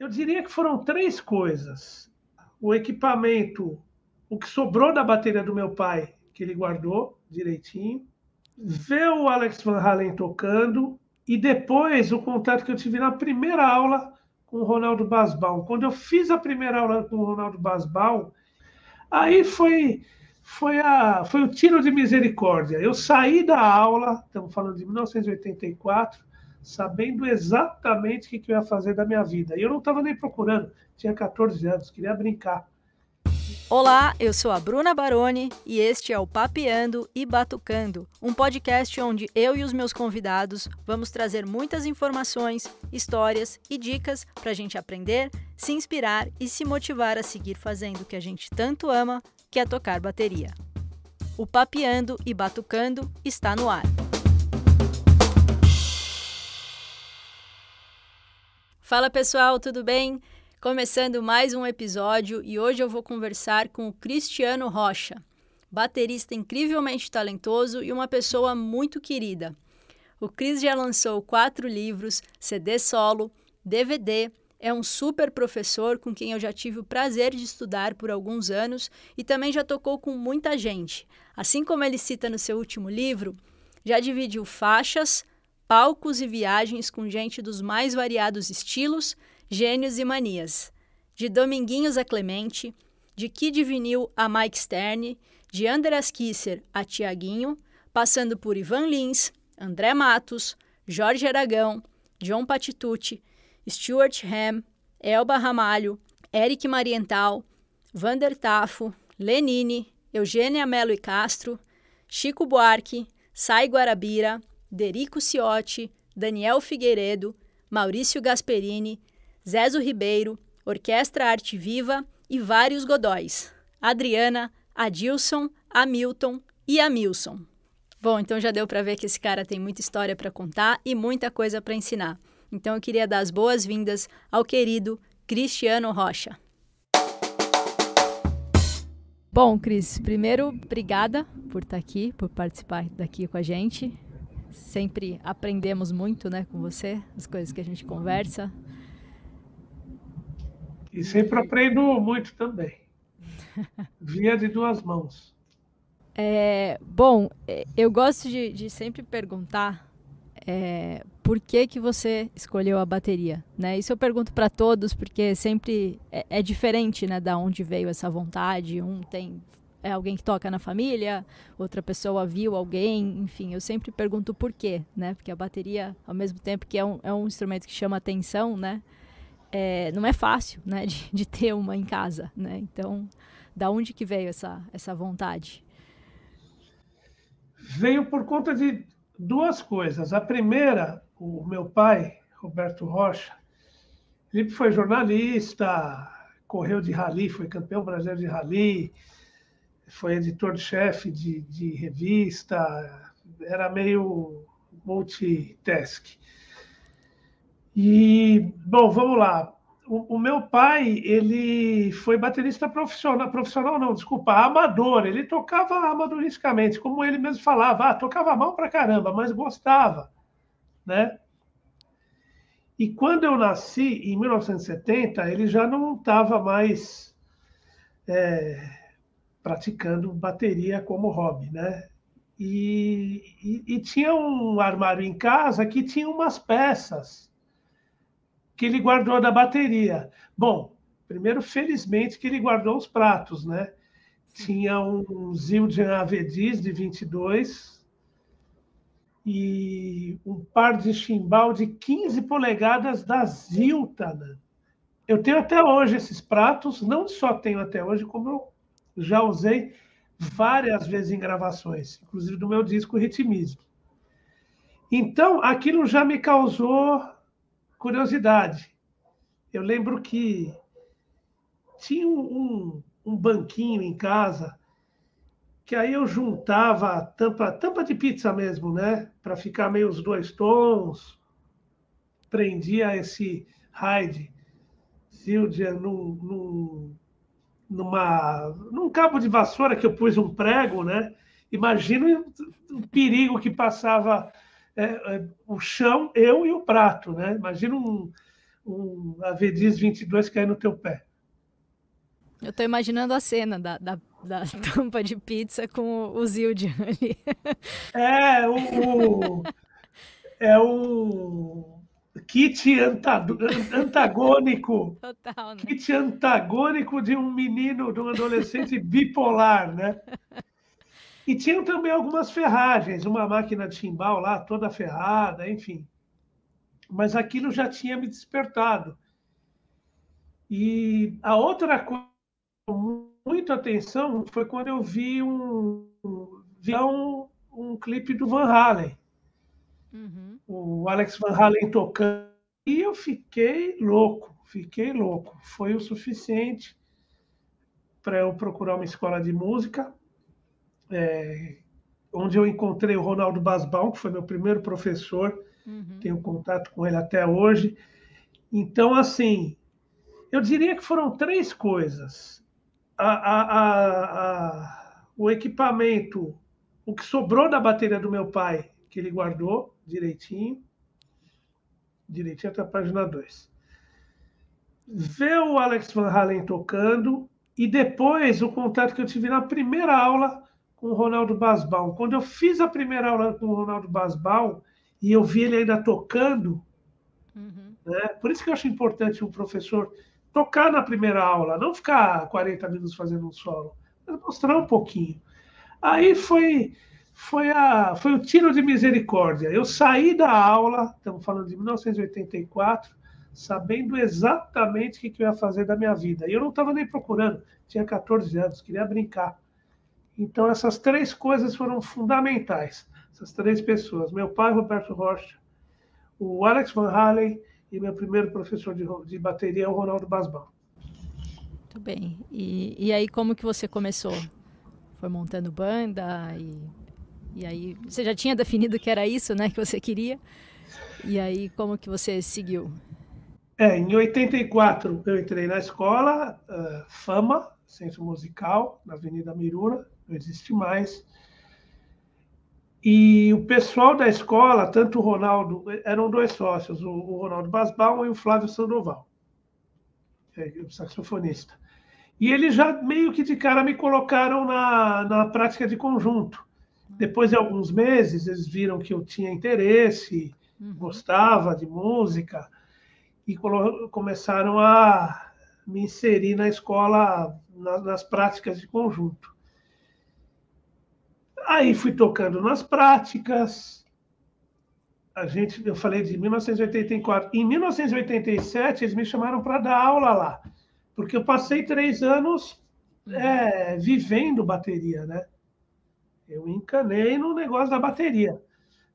Eu diria que foram três coisas. O equipamento, o que sobrou da bateria do meu pai, que ele guardou direitinho, ver o Alex Van Halen tocando e depois o contato que eu tive na primeira aula com o Ronaldo Basbaum. Quando eu fiz a primeira aula com o Ronaldo Basbaum, aí foi foi, a, foi o tiro de misericórdia. Eu saí da aula, estamos falando de 1984, sabendo exatamente o que eu ia fazer da minha vida. E eu não estava nem procurando, tinha 14 anos, queria brincar. Olá, eu sou a Bruna Baroni e este é o Papeando e Batucando, um podcast onde eu e os meus convidados vamos trazer muitas informações, histórias e dicas para a gente aprender, se inspirar e se motivar a seguir fazendo o que a gente tanto ama, que é tocar bateria. O Papeando e Batucando está no ar. Fala pessoal, tudo bem? Começando mais um episódio e hoje eu vou conversar com o Cristiano Rocha, baterista incrivelmente talentoso e uma pessoa muito querida. O Cris já lançou quatro livros, CD solo, DVD, é um super professor com quem eu já tive o prazer de estudar por alguns anos e também já tocou com muita gente. Assim como ele cita no seu último livro, já dividiu faixas, palcos e viagens com gente dos mais variados estilos Gênios e Manias, de Dominguinhos a Clemente, de Kid Vinil a Mike Stern, de Andreas Kisser a Tiaguinho, passando por Ivan Lins, André Matos, Jorge Aragão, John Patitucci, Stuart Ham, Elba Ramalho, Eric Mariental, Vander Tafo, Lenine, Eugênia Melo e Castro, Chico Buarque, Sai Guarabira, Derico Ciotti, Daniel Figueiredo, Maurício Gasperini, Zezo Ribeiro, Orquestra Arte Viva e vários godóis. Adriana, Adilson, Hamilton e Amilson. Bom, então já deu para ver que esse cara tem muita história para contar e muita coisa para ensinar. Então eu queria dar as boas-vindas ao querido Cristiano Rocha. Bom, Cris, primeiro, obrigada por estar aqui, por participar daqui com a gente. Sempre aprendemos muito, né, com você, as coisas que a gente conversa. E sempre aprendo muito também. Via de duas mãos. É, bom, é, eu gosto de, de sempre perguntar é, por que, que você escolheu a bateria, né? Isso eu pergunto para todos porque sempre é, é, diferente, né, da onde veio essa vontade. Um tem é alguém que toca na família, outra pessoa viu alguém, enfim, eu sempre pergunto por quê, né? Porque a bateria, ao mesmo tempo que é um, é um instrumento que chama atenção, né? é, não é fácil, né, de, de, ter uma em casa, né? Então, da onde que veio essa essa vontade? Veio por conta de duas coisas. A primeira, o meu pai, Roberto Rocha, ele foi jornalista, correu de rally, foi campeão brasileiro de rally, foi editor-chefe de, de revista, era meio multitask. E, bom, vamos lá. O, o, meu pai, ele foi baterista profissional, profissional não, desculpa, amador. Ele tocava amadoristicamente, como ele mesmo falava, ah, tocava mal pra caramba, mas gostava, né? E quando eu nasci, em 1970, ele já não estava mais é, praticando bateria como hobby, né? E, e, e tinha um armário em casa que tinha umas peças que ele guardou da bateria. Bom, primeiro, felizmente, que ele guardou os pratos, né? Tinha um Zildjian Avedis de 22 e um par de chimbal de 15 polegadas da Ziltana. Eu tenho até hoje esses pratos, não só tenho até hoje, como eu já usei várias vezes em gravações, inclusive do meu disco Ritmismo. Então, aquilo já me causou curiosidade. Eu lembro que tinha um, um, banquinho em casa que aí eu juntava a tampa, tampa de pizza mesmo, né? Para ficar meio os dois tons. Prendia esse Hyde Zildjian num, num, numa, num cabo de vassoura que eu pus um prego, né? Imagina o perigo que passava é, é, o chão, eu e o prato, né? Imagina um, um Avedis 22 cair no teu pé. Eu estou imaginando a cena da, da, da, tampa de pizza com o Zildjian ali. É, o, o é um kit antagônico. Total, né? Kit antagônico de um menino, de um adolescente bipolar, né? E tinham também algumas ferragens, uma máquina de chimbal lá, toda ferrada, enfim. Mas aquilo já tinha me despertado. E a outra coisa muito atenção foi quando eu vi um, vi um, um clipe do Van Halen. Uhum. O Alex Van Halen tocando. E eu fiquei louco, fiquei louco. Foi o suficiente para eu procurar uma escola de música, é, onde eu encontrei o Ronaldo Basbaum, que foi meu primeiro professor. Uhum. Tenho contato com ele até hoje. Então, assim, eu diria que foram três coisas a, a, a, o equipamento, o que sobrou da bateria do meu pai, que ele guardou direitinho, direitinho até a página 2. Ver o Alex Van Halen tocando e depois o contato que eu tive na primeira aula com o Ronaldo Basbaum. Quando eu fiz a primeira aula com o Ronaldo Basbaum e eu vi ele ainda tocando, uhum. né? por isso que eu acho importante um professor tocar na primeira aula, não ficar 40 minutos fazendo um solo, mas mostrar um pouquinho. Aí foi foi, a, foi o tiro de misericórdia. Eu saí da aula, estamos falando de 1984, sabendo exatamente o que eu ia fazer da minha vida. E eu não estava nem procurando, tinha 14 anos, queria brincar. Então, essas três coisas foram fundamentais. Essas três pessoas: meu pai, Roberto Rocha, o Alex Van Halen e meu primeiro professor de, de bateria o Ronaldo Basbal. Muito bem. E, e aí, como que você começou? Foi montando banda e, e aí você já tinha definido que era isso, né, que você queria? E aí, como que você seguiu? É, em 84 eu entrei na escola uh, Fama, Centro Musical, na Avenida Mirura, não existe mais. E o pessoal da escola, tanto o Ronaldo, eram dois sócios, o, Ronaldo Basbaum e o Flávio Sandoval, é, o saxofonista. E eles já meio que de cara me colocaram na, na prática de conjunto. Depois de alguns meses, eles viram que eu tinha interesse, uhum. gostava de música, e começaram a me inserir na escola, na, nas práticas de conjunto. Aí fui tocando nas práticas. A gente, eu falei de 1984. Em 1987 eles me chamaram para dar aula lá, porque eu passei três anos é, vivendo bateria, né? Eu encanei no negócio da bateria,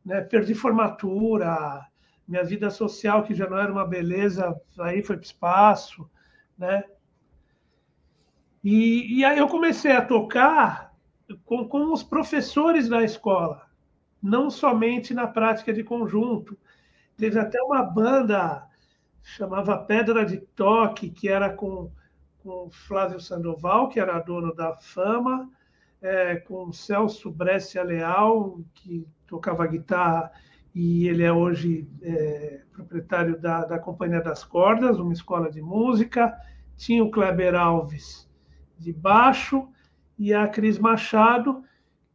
né? Perdi formatura, minha vida social que já não era uma beleza, aí foi para o espaço, né? E, e aí eu comecei a tocar com, com os professores da escola, não somente na prática de conjunto. Teve até uma banda chamava Pedra de Toque, que era com, com Flávio Sandoval, que era dono da Fama, é, com Celso Brescia Leal, que tocava guitarra e ele é hoje é, proprietário da, da Companhia das Cordas, uma escola de música. Tinha o Kleber Alves de baixo e a Cris Machado,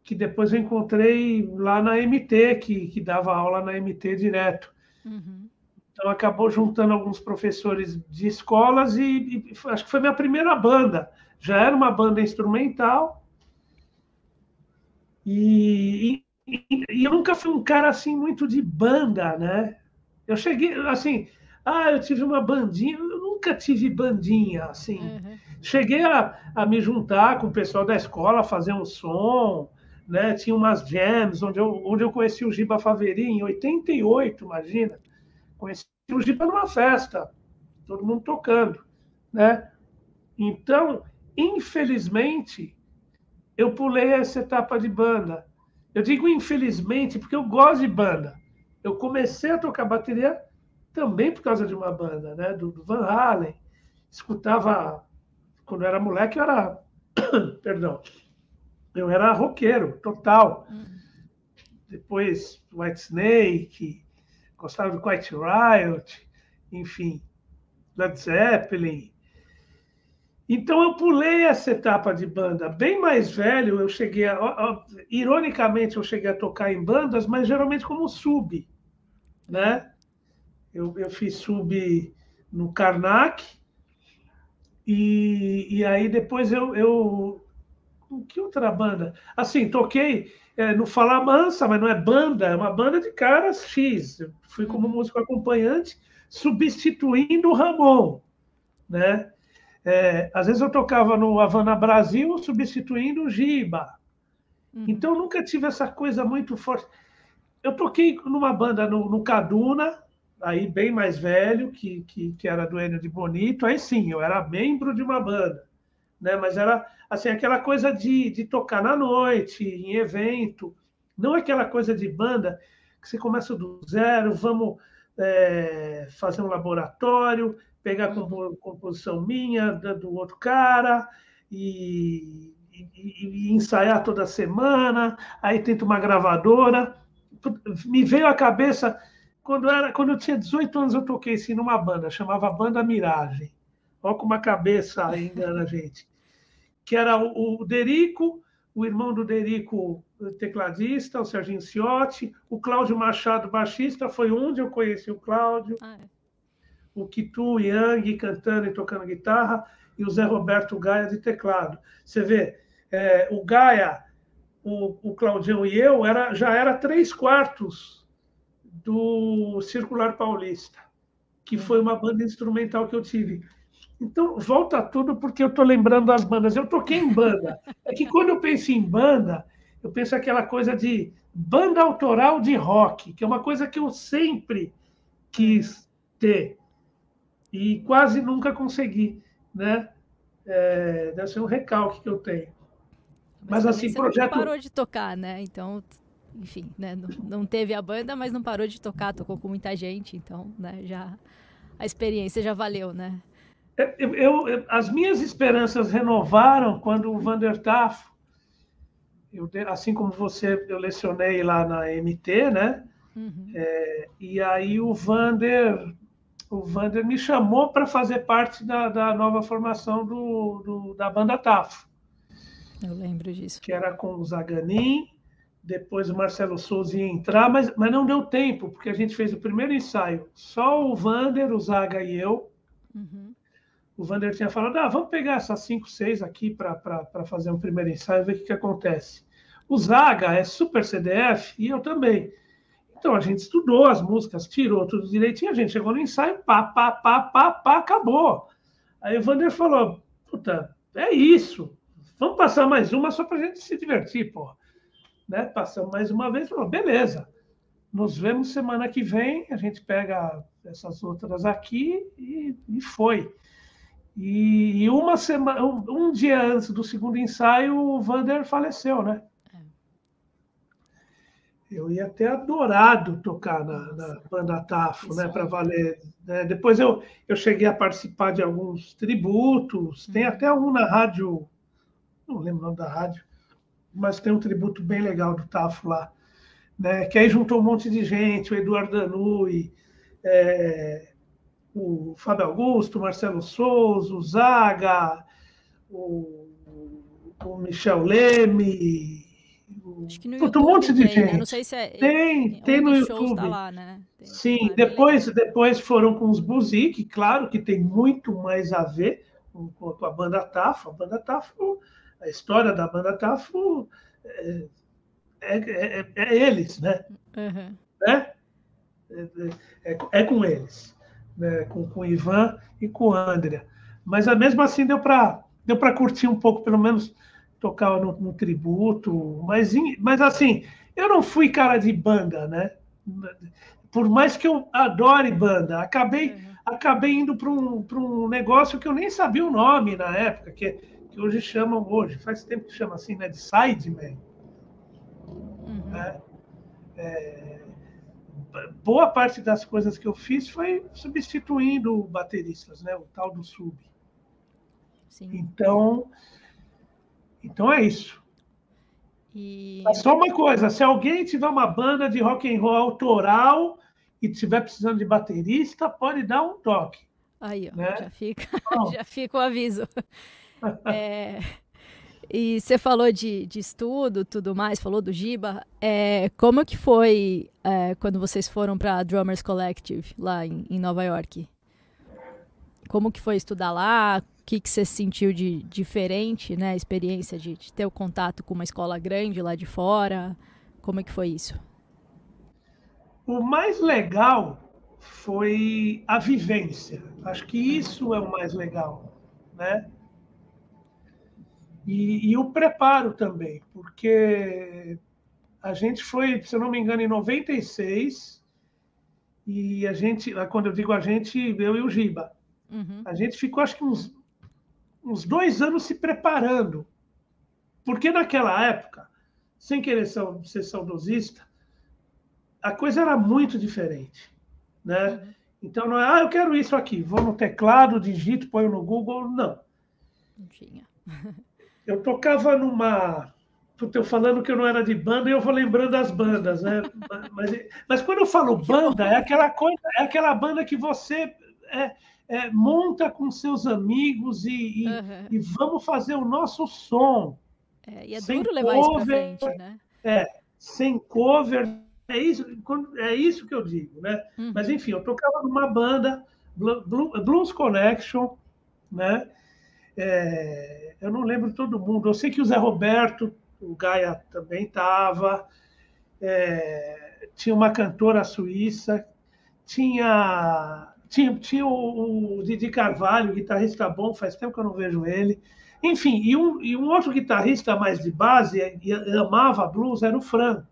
que depois eu encontrei lá na MT, que, que dava aula na MT direto. Uhum. Então acabou juntando alguns professores de escolas e, e, acho que foi minha primeira banda. Já era uma banda instrumental e, e, e eu nunca fui um cara assim muito de banda, né? Eu cheguei assim, ah, eu tive uma bandinha, eu nunca tive bandinha assim. Uhum. Cheguei a, a me juntar com o pessoal da escola, fazer um som, né? Tinha umas jams onde eu, onde eu conheci o Giba Faveri em 88, imagina. Conheci o Giba numa festa, todo mundo tocando, né? Então, infelizmente, eu pulei essa etapa de banda. Eu digo infelizmente porque eu gosto de banda. Eu comecei a tocar bateria também por causa de uma banda, né? Do, do Van Halen. Escutava quando eu era moleque, eu era. Perdão. Eu era roqueiro, total. Depois, White Snake, gostava do Quiet Riot, enfim. Led Zeppelin. Então eu pulei essa etapa de banda. Bem mais velho, eu cheguei a, ironicamente eu cheguei a tocar em bandas, mas geralmente como sub, né? Eu, eu fiz sub no Karnak e, e aí depois eu, eu que outra banda? Assim, toquei é, no Fala Mansa, mas não é banda, é uma banda de caras X. Eu fui como uhum. músico acompanhante, substituindo o Ramon, né? É, às vezes eu tocava no Havana Brasil, substituindo o Giba. Uhum. Então nunca tive essa coisa muito forte. Eu toquei numa banda no, no Caduna, aí bem mais velho, que, que, que era do Enio de Bonito. Aí sim, eu era membro de uma banda, né? Mas era assim aquela coisa de, de tocar na noite, em evento, não aquela coisa de banda que você começa do zero, vamos é, fazer um laboratório, pegar a composição minha, do outro cara, e, e, e, ensaiar toda semana, aí tento uma gravadora. Me veio à cabeça, quando, era, quando eu tinha 18 anos, eu toquei assim numa banda, chamava Banda Miragem. Olha com uma cabeça ainda na gente. Que era o, o Derico, o irmão do Derico, tecladista, o Serginho Ciotti, o Cláudio Machado, baixista, foi onde eu conheci o Cláudio. Ah, é o Kitu Yang cantando e tocando guitarra e o Zé Roberto Gaia de teclado. Você vê, é, o Gaia, o, o Claudião e eu era, já era três quartos do Circular Paulista, que foi uma banda instrumental que eu tive. Então, volta tudo porque eu estou lembrando as bandas. Eu toquei em banda. É que quando eu penso em banda, eu penso aquela coisa de banda autoral de rock, que é uma coisa que eu sempre quis ter e quase nunca consegui, né? É, deve ser um recalque que eu tenho. Mas, mas assim, projeto. Não parou de tocar, né? Então, enfim, né? Não, não, teve a banda, mas não parou de tocar, tocou com muita gente, então, né? Já a experiência já valeu, né? É, eu, eu as minhas esperanças renovaram quando o Vander Tafo, eu, assim como você, eu lecionei lá na MT, né? Uhum. É, e aí o Vander o Vander me chamou para fazer parte da, da nova formação do, do, da banda Tafo. Eu lembro disso. Que era com o Zaganin, depois o Marcelo Souza ia entrar, mas, mas não deu tempo, porque a gente fez o primeiro ensaio, só o Vander, o Zaga e eu. Uhum. O Vander tinha falado: ah, vamos pegar essas cinco, seis aqui para fazer um primeiro ensaio e ver o que, que acontece. O Zaga é super CDF e eu também. Então a gente estudou as músicas, tirou tudo direitinho, a gente chegou no ensaio, pá, pá, pá, pá, pá, acabou. Aí o Vander falou: puta, é isso. Vamos passar mais uma só para a gente se divertir, pô. Né? Passamos mais uma vez, falou: beleza. Nos vemos semana que vem, a gente pega essas outras aqui e, e foi. E, e uma semana, um, um, dia antes do segundo ensaio, o Vander faleceu, né? Eu ia ter adorado tocar na, na banda Tafo, né, para valer. Né? Depois eu, eu cheguei a participar de alguns tributos, tem uhum. até um na rádio, não lembro o nome da rádio, mas tem um tributo bem legal do Tafo lá, né, que aí juntou um monte de gente, o Eduardo Danui, é, o Fábio Augusto, o Marcelo Souza, o Zaga, o, o Michel Leme, Acho que no YouTube um monte de tem, gente. Né? Não sei se é. Tem, tem no YouTube. Tá lá, né? tem, Sim, tá depois, depois foram com os Buzik, claro que tem muito mais a ver com, com a banda Tafo. A banda Tafo, a história da banda Tafo é, é, é, é eles, né? Uhum. né? É, é, com eles, né? com, com o Ivan e com o André. Mas mesmo assim deu para deu curtir um pouco, pelo menos tocava no, no tributo, mas, mas assim, eu não fui cara de banda, né? Por mais que eu adore banda, acabei, uhum. acabei indo para um, um negócio que eu nem sabia o nome na época, que, que hoje chamam, hoje, faz tempo que chama assim, né? De Sideman. Uhum. Né? É, boa parte das coisas que eu fiz foi substituindo bateristas, né? O tal do sub. Sim. Então, então é isso. E... só uma coisa, se alguém tiver uma banda de rock and roll autoral e estiver precisando de baterista, pode dar um toque. Aí, ó, né? já, fica, já fica o aviso. é, e você falou de, de estudo, tudo mais, falou do Giba. É, como que foi é, quando vocês foram para a Drummers Collective lá em, em, Nova York? Como que foi estudar lá? O que, que você sentiu de diferente, né? A experiência de, de ter o contato com uma escola grande lá de fora? Como é que foi isso? O mais legal foi a vivência. Acho que isso é o mais legal, né? E, e, o preparo também, porque a gente foi, se eu não me engano, em 96, e a gente, quando eu digo a gente, eu e o Giba, uhum. a gente ficou acho que uns, uns dois anos se preparando, porque naquela época, sem querer ser saudosista, a coisa era muito diferente né? Uhum. Então não é, ah, eu quero isso aqui, vou no teclado, digito, ponho no Google, não. Não tinha. eu tocava numa. Puta, eu falando que eu não era de banda e eu vou lembrando das bandas, né? mas, mas quando eu falo banda, é aquela coisa, é aquela banda que você é, é, monta com seus amigos e, e, uhum. e, vamos fazer o nosso som. É, e é duro levar cover, isso pra frente, né? É, sem cover, é isso, é isso que eu digo, né? Uhum. Mas enfim, eu tocava numa banda, Blues Connection, né? É, eu não lembro todo mundo. Eu sei que o Zé Roberto, o Gaia também estava. É, tinha uma cantora suíça, tinha tinha, tinha o, o Didi Carvalho, guitarrista bom, faz tempo que eu não vejo ele. Enfim, e um, e um outro guitarrista mais de base, e amava blues, era o Fran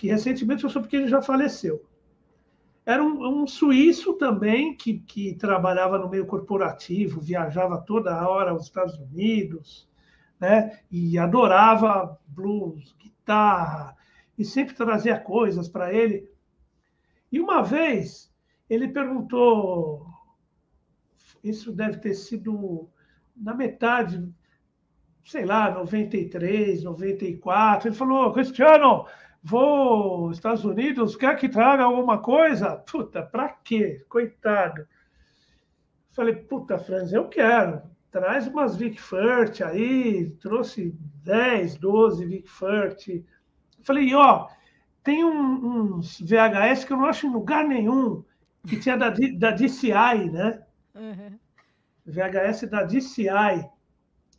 que recentemente eu soube que ele já faleceu. Era um, um suíço também que, que trabalhava no meio corporativo, viajava toda hora aos Estados Unidos, né? E adorava blues, guitarra, e sempre trazia coisas para ele. E uma vez ele perguntou, isso deve ter sido na metade, sei lá, 93, 94. Ele falou: Cristiano, vou aos Estados Unidos, quer que traga alguma coisa? Puta, para quê? Coitado. Falei, puta, Franz, eu quero. Traz umas Vic Furt aí, trouxe 10, 12 Vic Furt. Falei, ó, tem um, uns VHS que eu não acho em lugar nenhum, que tinha da, da DCI, né? Uhum. VHS da DCI,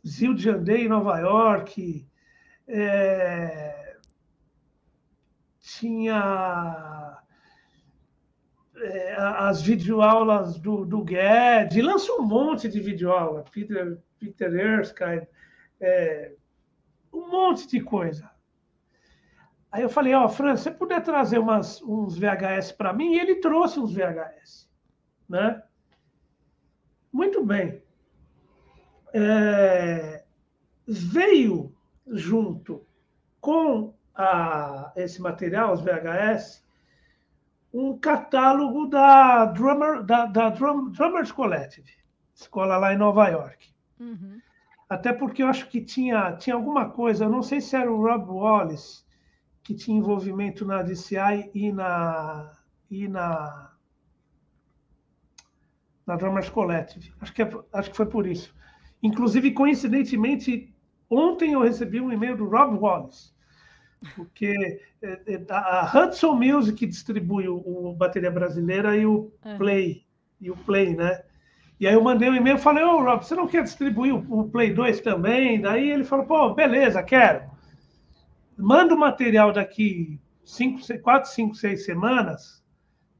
Zil de Andei em Nova York, é, tinha é, as videoaulas do, do Guedes, lança um monte de videoaula, Peter, Peter Erskine, é, um monte de coisa. Aí eu falei, ó, oh, Fran, se você puder trazer umas, uns VHS para mim, e ele trouxe uns VHS, né? Muito bem. É, veio junto com a esse material, os VHS, um catálogo da, Drummer, da, da Drum, Drummers Collective, escola lá em Nova York. Uhum. Até porque eu acho que tinha, tinha alguma coisa, eu não sei se era o Rob Wallace, que tinha envolvimento na DCI e na, e na, na Drummers Collective. Acho que, é, acho que foi por isso. Inclusive, coincidentemente, ontem eu recebi um e-mail do Rob Wallace, porque é, é, a Hudson Music distribui o, o bateria brasileira e o é. Play e o Play, né? E aí eu mandei um e-mail, falei, ô oh, Rob, você não quer distribuir o, o, Play 2 também? Daí ele falou, pô, beleza, quero. Manda o material daqui cinco, quatro, cinco, seis semanas,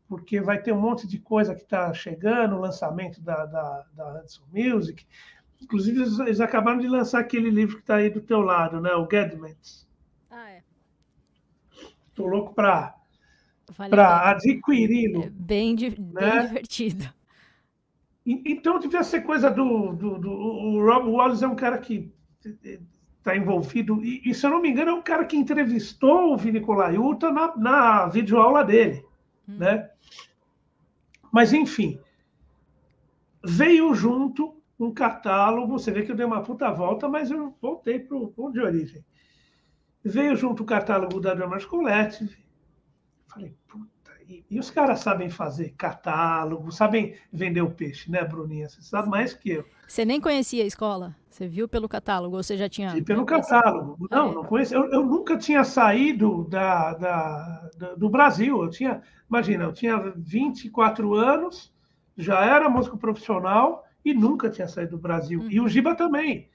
porque vai ter um monte de coisa que está chegando, o lançamento da, da, da Hudson Music. Inclusive, eles, acabaram de lançar aquele livro que está aí do teu lado, né? O Gedments. Ah, é. Estou louco para adquiri-lo. É bem, bem né? divertido. Então, devia ser coisa do, do, do, O Rob Wallace é um cara que está envolvido. E, e, se eu não me engano, é um cara que entrevistou o Vini Colaiuta na, na videoaula dele. Hum. Né? Mas, enfim, veio junto um catálogo. Você vê que eu dei uma puta volta, mas eu voltei para o ponto de origem. Veio junto o catálogo da Drummers Collective. Falei, puta, e, e, os caras sabem fazer catálogo, sabem vender o peixe, né, Bruninha? Você sabe mais que eu. Você nem conhecia a escola? Você viu pelo catálogo ou você já tinha. E pelo catálogo. Não, é. não conhecia. Eu, eu, nunca tinha saído da, da, da, do Brasil. Eu tinha, imagina, eu tinha 24 anos, já era músico profissional e nunca tinha saído do Brasil. Uhum. E o. Giba também.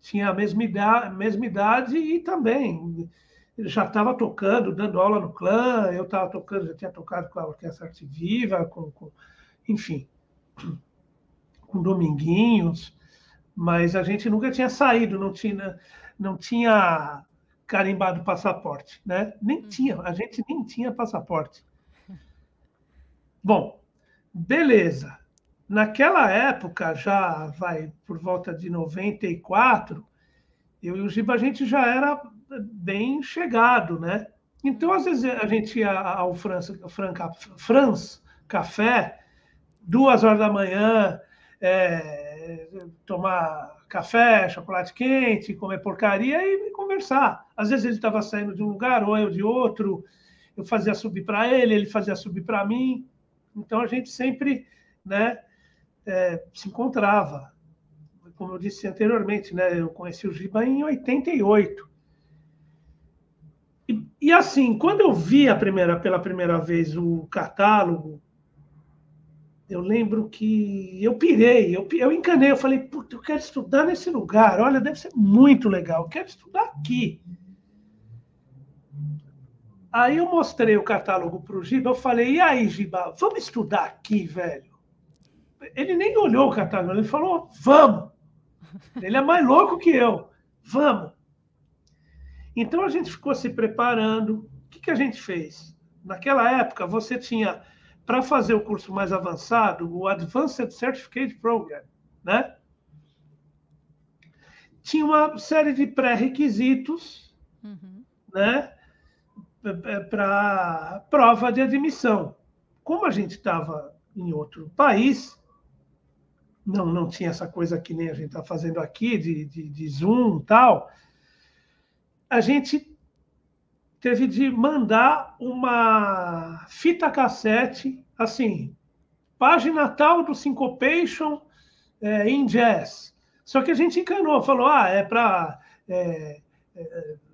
Tinha a mesma idade, mesma idade e também ele já estava tocando, dando aula no clã, eu estava tocando, já tinha tocado com a Orquestra Arte Viva, com, com, enfim, com Dominguinhos, mas a gente nunca tinha saído, não tinha, não tinha carimbado passaporte, né? Nem hum. tinha, a gente nem tinha passaporte. Bom, beleza. Naquela época, já vai por volta de 94, eu e o Giba, a gente já era bem chegado, né? Então, às vezes, a gente ia ao France, France Café, duas horas da manhã, é, tomar café, chocolate quente, comer porcaria e conversar. Às vezes ele estava saindo de um lugar ou eu de outro, eu fazia subir para ele, ele fazia subir para mim. Então a gente sempre né, é, se encontrava. Como eu disse anteriormente, né, eu conheci o Giba em 88. E, assim, quando eu vi a primeira, pela primeira vez o catálogo, eu lembro que eu pirei, eu, eu encanei, eu falei, puta, eu quero estudar nesse lugar, olha, deve ser muito legal, eu quero estudar aqui. Aí eu mostrei o catálogo para o Giba, eu falei, e aí, Giba, vamos estudar aqui, velho? Ele nem olhou o catálogo, ele falou, vamos. Ele é mais louco que eu, vamos. Então a gente ficou se preparando. O que, que a gente fez? Naquela época, você tinha, para fazer o curso mais avançado, o Advanced Certificate Program, né? Tinha uma série de pré-requisitos, uhum. né? Para prova de admissão. Como a gente estava em outro país, não, não tinha essa coisa que nem a gente está fazendo aqui, de, de, de Zoom e tal a gente teve de mandar uma fita cassete, assim, página tal do Syncopation é, em jazz. Só que a gente encanou, falou, ah, é para, é, é,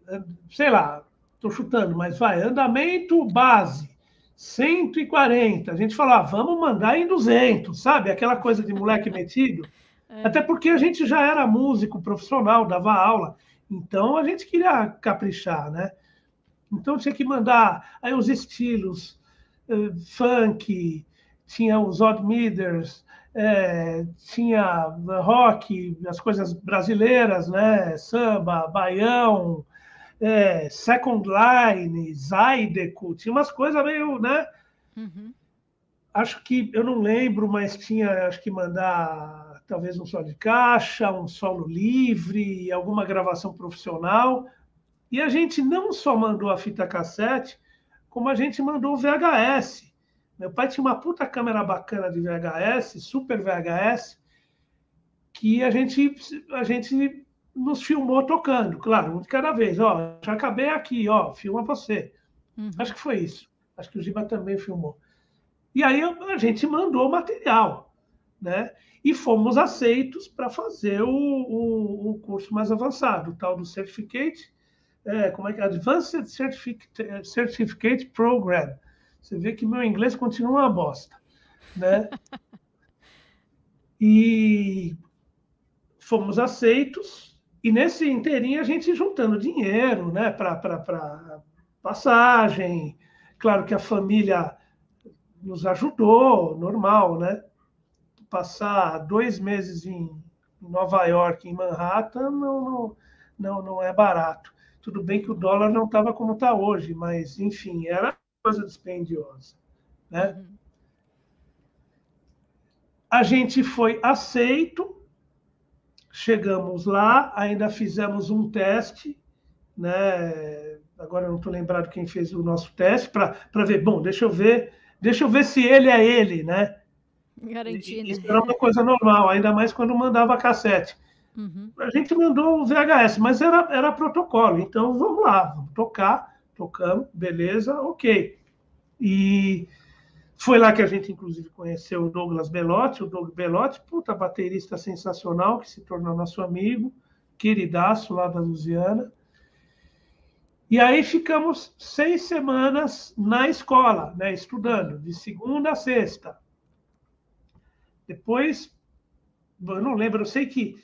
é, sei lá, estou chutando, mas vai, andamento base, 140. A gente falou, ah, vamos mandar em 200, sabe? Aquela coisa de moleque metido. É. Até porque a gente já era músico profissional, dava aula. Então a gente queria caprichar, né? Então tinha que mandar aí os estilos uh, funk, tinha os odd miders, é, tinha rock, as coisas brasileiras, né? Samba, baião, é, second line, Zydeco, tinha umas coisas meio, né? Uhum. Acho que eu não lembro, mas tinha acho que mandar talvez um solo de caixa, um solo livre, alguma gravação profissional. E a gente não só mandou a fita cassete, como a gente mandou o VHS. Meu pai tinha uma puta câmera bacana de VHS, super VHS, que a gente, a gente nos filmou tocando, claro, um de cada vez. Ó, já acabei aqui, ó, filma você. Uhum. Acho que foi isso. Acho que o Giba também filmou. E aí a gente mandou o material, né? e fomos aceitos para fazer o, o, o, curso mais avançado, o tal do Certificate, é, como é que é? Advanced Certificate, Certificate Program. Você vê que meu inglês continua uma bosta, né? e fomos aceitos, e nesse inteirinho a gente juntando dinheiro, né, para passagem. Claro que a família nos ajudou, normal, né? Passar dois meses em Nova York, em Manhattan, não, não, não, não é barato. Tudo bem que o dólar não estava como está hoje, mas, enfim, era coisa dispendiosa. Né? Uhum. A gente foi aceito, chegamos lá, ainda fizemos um teste, né? agora eu não estou lembrado quem fez o nosso teste, para ver, bom, deixa eu ver, deixa eu ver se ele é ele, né? Garantindo. Isso era uma coisa normal, ainda mais quando mandava cassete. Uhum. A gente mandou o VHS, mas era, era protocolo. Então, vamos lá, vamos tocar, tocamos, beleza, ok. E foi lá que a gente, inclusive, conheceu o Douglas Belotti, o Doug Belotti, puta baterista sensacional, que se tornou nosso amigo, queridaço lá da Lusiana. E aí ficamos seis semanas na escola, né, estudando, de segunda a sexta. Depois, eu não lembro, eu sei que,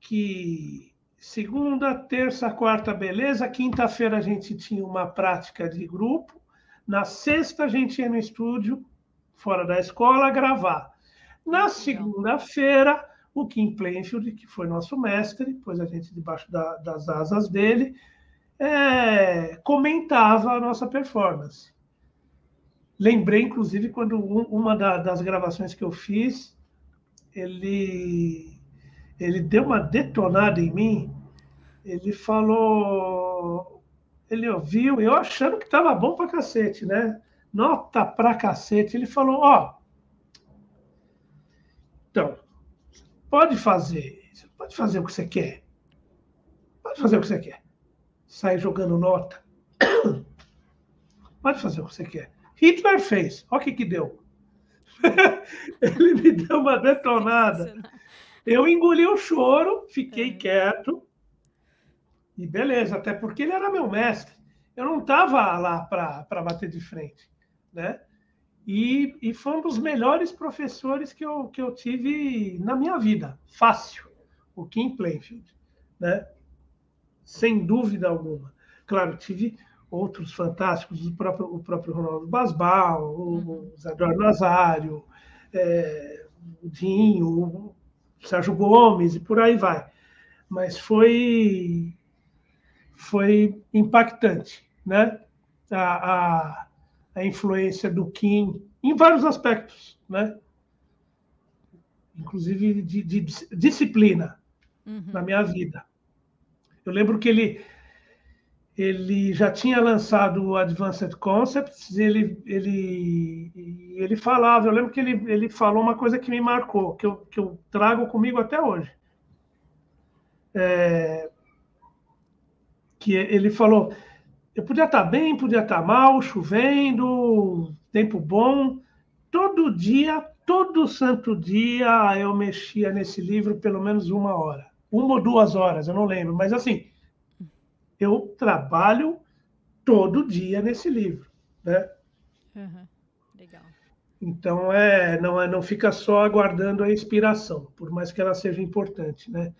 que segunda, terça, quarta, beleza. Quinta-feira a gente tinha uma prática de grupo. Na sexta a gente ia no estúdio, fora da escola, gravar. Na segunda-feira, o Kim Plainfield, que foi nosso mestre, pôs a gente debaixo da, das asas dele, é, comentava a nossa performance. Lembrei, inclusive, quando uma das gravações que eu fiz, ele, ele deu uma detonada em mim. Ele falou, ele ouviu, eu achando que estava bom para cacete, né? Nota para cacete. Ele falou, ó, então, pode fazer, pode fazer o que você quer. Pode fazer o que você quer sai jogando nota. Pode fazer o que você quer. Hitler fez. Olha o que, que deu. Ele me deu uma detonada. Eu engoli o choro, fiquei é. quieto. E beleza, até porque ele era meu mestre. Eu não estava lá para bater de frente. Né? E, e foi um dos melhores professores que eu, que eu tive na minha vida. Fácil. O Kim Plainfield. Né? sem dúvida alguma. Claro, tive outros fantásticos, o próprio, o próprio Ronaldo Basbal, o uhum. Zador Nazário, é, o Dinho, o Sérgio Gomes e por aí vai. Mas foi, foi impactante, né? A, a, a influência do Kim em vários aspectos, né? Inclusive de, de disciplina uhum. na minha vida. Eu lembro que ele, ele já tinha lançado o Advanced Concepts, ele, ele, ele falava, eu lembro que ele, ele falou uma coisa que me marcou, que eu, que eu trago comigo até hoje. É, que ele falou, eu podia estar bem, podia estar mal, chovendo, tempo bom, todo dia, todo santo dia eu mexia nesse livro pelo menos uma hora uma ou duas horas, eu não lembro, mas assim, eu trabalho todo dia nesse livro, né? Uhum. Legal. Então é não é não fica só aguardando a inspiração, por mais que ela seja importante, né?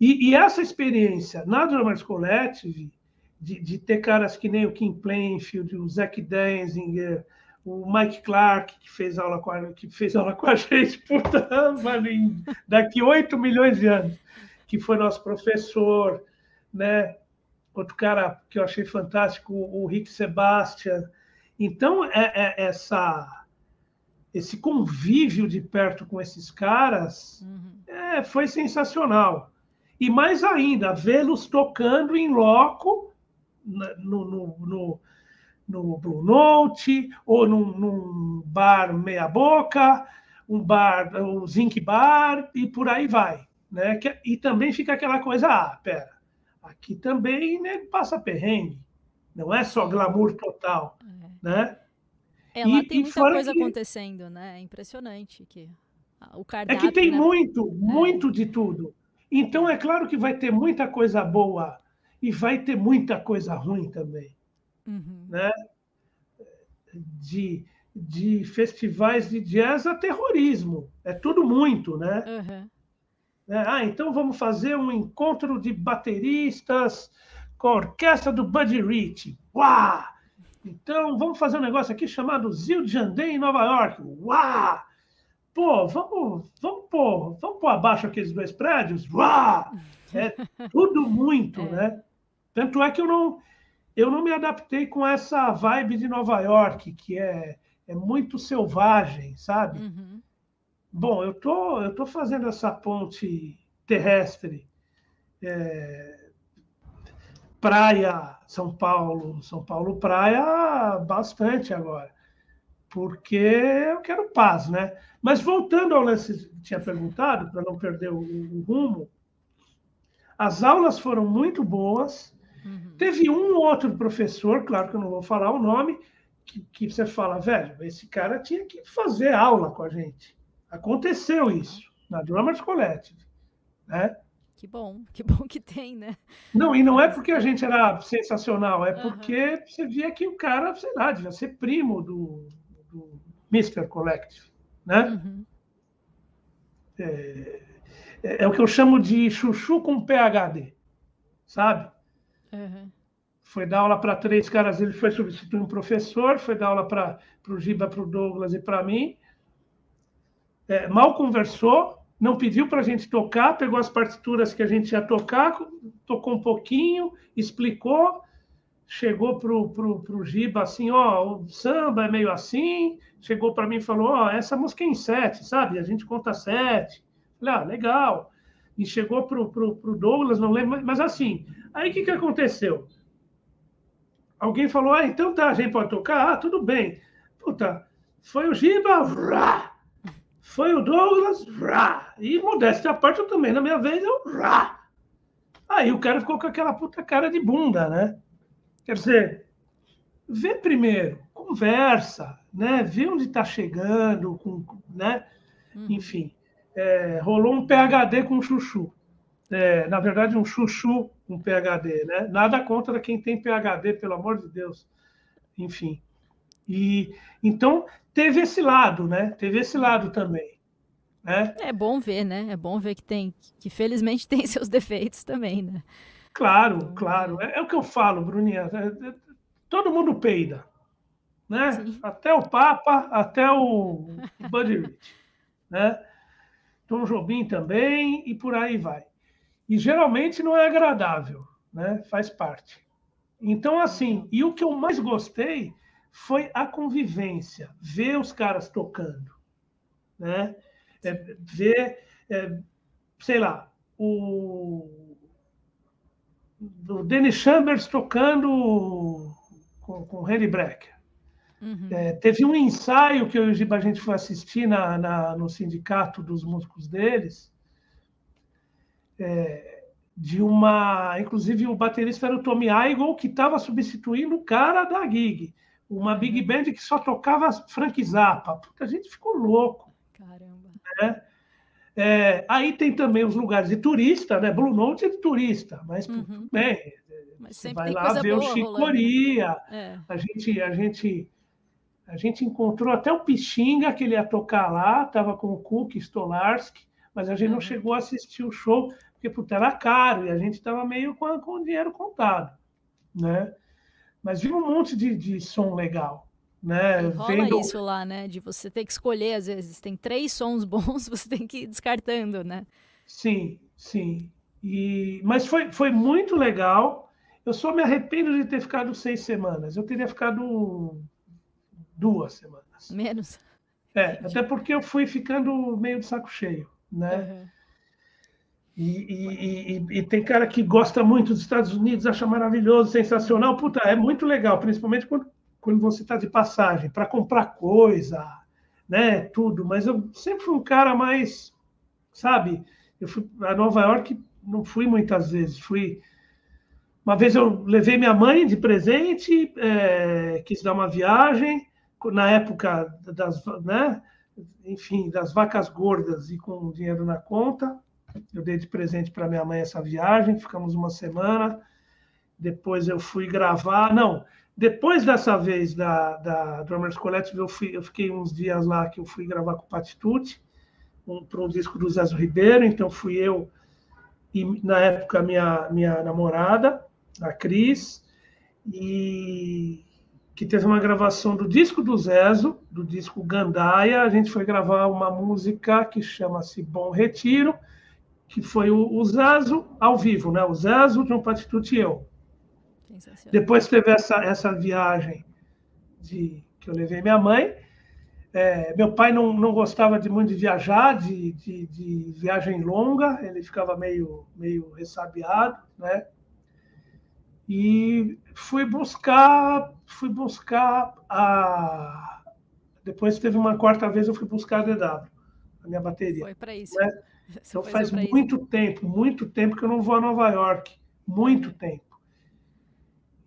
E, e essa experiência na Drummers Collective de, de, ter caras que nem o Kim Plainfield, o Zack Denzinger, o Mike Clark, que fez aula com a, que fez aula com a gente, puta, daqui 8 milhões de anos, que foi nosso professor, né? Outro cara que eu achei fantástico, o Rick Sebastian. Então, é, é essa, esse convívio de perto com esses caras uhum. é, foi sensacional. E mais ainda, vê-los tocando em loco no, no, no no Blue Note, ou num, num bar meia-boca, um bar, o Zinc Bar, e por aí vai. Né? E também fica aquela coisa, ah, pera, aqui também né, passa perrengue, não é só glamour total, é. né? É, lá e, tem muita coisa que... acontecendo, né? É impressionante que o cardápio... É que tem né? muito, muito é. de tudo. Então, é claro que vai ter muita coisa boa e vai ter muita coisa ruim também uhum. né? de, de festivais de jazz a terrorismo. É tudo muito, né? Uhum. Ah, então vamos fazer um encontro de bateristas com a orquestra do Buddy Rich. Uau! Então vamos fazer um negócio aqui chamado Zil Jandem em Nova York. Uau! Pô, vamos, vamos pôr, vamos pôr abaixo aqueles dois prédios. Uau! É tudo muito, é. né? Tanto é que eu não, eu não me adaptei com essa vibe de Nova York, que é, é muito selvagem, sabe? Uhum. Bom, eu tô, eu tô fazendo essa ponte terrestre, é, praia São Paulo, São Paulo praia bastante agora, porque eu quero paz, né? Mas voltando ao lance que tinha perguntado, para não perder o, o rumo, as aulas foram muito boas Uhum. Teve um outro professor, claro que eu não vou falar o nome, que, que você fala, velho, esse cara tinha que fazer aula com a gente. Aconteceu isso na Drummers Collective, né? Que bom, que bom que tem, né? Não, e não é porque a gente era sensacional, é porque uhum. você via que o cara, sei lá, devia ser primo do, do Mr. Collective, né? Uhum. É, é, é, o que eu chamo de chuchu com PHD, sabe? Uhum. Foi dar aula para três caras, ele foi substituir um professor, foi dar aula para o Giba, para o Douglas e para mim. É, mal conversou, não pediu para a gente tocar, pegou as partituras que a gente ia tocar, tocou um pouquinho, explicou, chegou pro, pro, pro Giba assim, ó, o samba é meio assim, chegou para mim e falou, ó, essa música é em sete, sabe? A gente conta sete. Falei, ah, legal. E chegou pro, pro, pro Douglas, não lembro, mas assim, aí o que, que aconteceu? Alguém falou, ah, então tá, a gente pode tocar? Ah, tudo bem. Puta, foi o Giba, vrá, foi o Douglas, vrá, e modéstia a parte eu também, na minha vez, eu vrá. Aí o cara ficou com aquela puta cara de bunda, né? Quer dizer, vê primeiro, conversa, né? Vê onde está chegando, com, né? Uhum. Enfim, é, rolou um PHD com chuchu. É, na verdade, um chuchu com PHD, né? Nada contra quem tem PHD, pelo amor de Deus. Enfim. E então teve esse lado, né? Teve esse lado também. Né? É bom ver, né? É bom ver que tem, que felizmente tem seus defeitos também, né? Claro, então, claro. É, é o que eu falo, Bruninha. É, é, todo mundo peida, né? Sim. Até o Papa, até o Buddy Rich, né? Tom Jobim também e por aí vai. E geralmente não é agradável, né? Faz parte. Então, assim, e o que eu mais gostei foi a convivência, ver os caras tocando, né? É, ver, é, sei lá, o, o Dennis Chambers tocando com, com o Harry Brecker. Uhum. É, teve um ensaio que eu e a gente foi assistir na, na, no sindicato dos músicos deles, é, de uma. Inclusive, o baterista era o Tommy Igoe, que estava substituindo o cara da gig. Uma big band que só tocava Frank Zappa. Puta, a gente ficou louco. Caramba. Né? É, aí tem também os lugares de turista, né? Blue Note é de turista, mas uhum. bem, mas você vai lá ver o Chicoria. É. A gente, a gente a gente encontrou até o Pixinga, que ele ia tocar lá, estava com o Cook Stolarski, mas a gente uhum. não chegou a assistir o show, porque puta, era caro e a gente estava meio com, com o dinheiro contado. Né? Mas viu um monte de, de som legal. Né? E rola Vendo... isso lá, né? De você ter que escolher, às vezes, tem três sons bons, você tem que ir descartando, né? Sim, sim. E... Mas foi, foi muito legal. Eu só me arrependo de ter ficado seis semanas. Eu teria ficado duas semanas. Menos. É, até porque eu fui ficando meio de saco cheio, né? Uhum. E, e, e, tem cara que gosta muito dos Estados Unidos, acha maravilhoso, sensacional. Puta, é muito legal, principalmente quando, quando você está de passagem, para comprar coisa, né? Tudo. Mas eu sempre fui um cara mais, sabe? Eu fui a Nova York, não fui muitas vezes, fui. Uma vez eu levei minha mãe de presente, é, quis dar uma viagem, na época das, né, enfim, das vacas gordas e com dinheiro na conta. Eu dei de presente para minha mãe essa viagem, ficamos uma semana. Depois eu fui gravar. Não, depois dessa vez da, da Drummers Collective, eu, fui, eu fiquei uns dias lá que eu fui gravar com o Patitude, um, para um disco do Zezo Ribeiro. Então fui eu e, na época, minha, minha namorada, a Cris. E que teve uma gravação do disco do Zezo, do disco Gandaia. A gente foi gravar uma música que chama-se Bom Retiro, que foi o, o Zezo ao vivo, né? O Zezo, João Patitucci e eu. Depois teve essa, essa viagem de que eu levei minha mãe. É, meu pai não, não gostava de muito de viajar, de, de, de, viagem longa, ele ficava meio, meio ressabiado, né? E fui buscar, fui buscar a. Depois teve uma quarta vez, eu fui buscar a DW, a minha bateria. Foi para isso. Né? Então faz muito isso. tempo, muito tempo que eu não vou a Nova York. Muito tempo.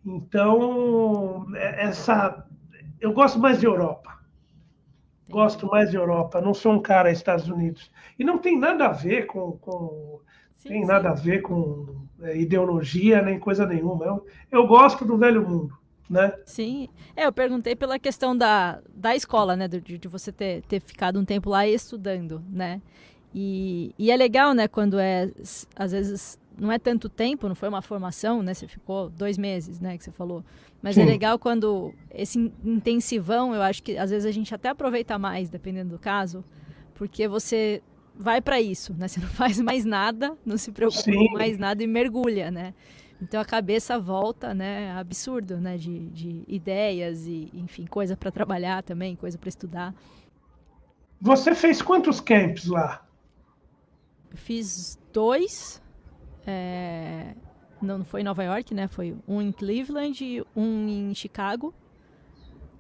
Então, é, essa, eu gosto mais de Europa. Gosto mais de Europa. Não sou um cara Estados Unidos. E não tem nada a ver com, com sim, tem sim. nada a ver com é, ideologia nem coisa nenhuma. Eu, eu gosto do velho mundo. Né? Sim, é, eu perguntei pela questão da, da escola, né, de, de você ter, ter ficado um tempo lá estudando, né, e, e é legal, né, quando é, às vezes, não é tanto tempo, não foi uma formação, né, você ficou dois meses, né, que você falou, mas é Sim. é legal quando esse intensivão, eu acho que às vezes a gente até aproveita mais, dependendo do caso, porque você vai para isso, né, você não faz mais nada, não se preocupa Sim. com mais nada e mergulha, né, então a cabeça volta, né? Absurdo, né? De, de ideias e, enfim, coisa para trabalhar também, coisa para estudar. Você fez quantos camps lá? Fiz dois. É... Não, não foi em Nova York, né? Foi um em Cleveland e um em Chicago.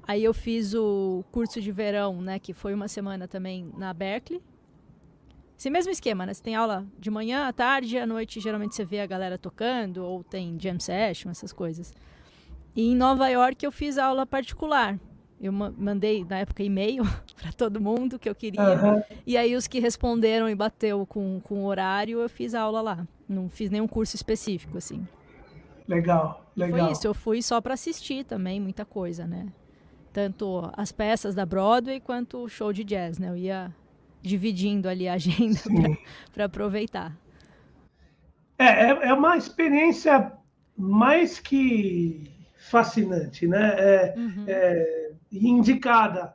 Aí eu fiz o curso de verão, né? Que foi uma semana também na Berkeley. Esse mesmo esquema, né? Você tem aula de manhã, à tarde, à noite geralmente você vê a galera tocando, ou tem jam session, essas coisas. E em Nova York eu fiz aula particular. Eu mandei, na época, e-mail para todo mundo que eu queria. Uhum. E aí os que responderam e bateu com, com o horário, eu fiz aula lá. Não fiz nenhum curso específico, assim. Legal, legal. Foi isso, eu fui só para assistir também, muita coisa, né? Tanto as peças da Broadway quanto o show de jazz, né? Eu ia dividindo ali a agenda para aproveitar. É, é, é, uma experiência mais que fascinante, né? É, uhum. é, indicada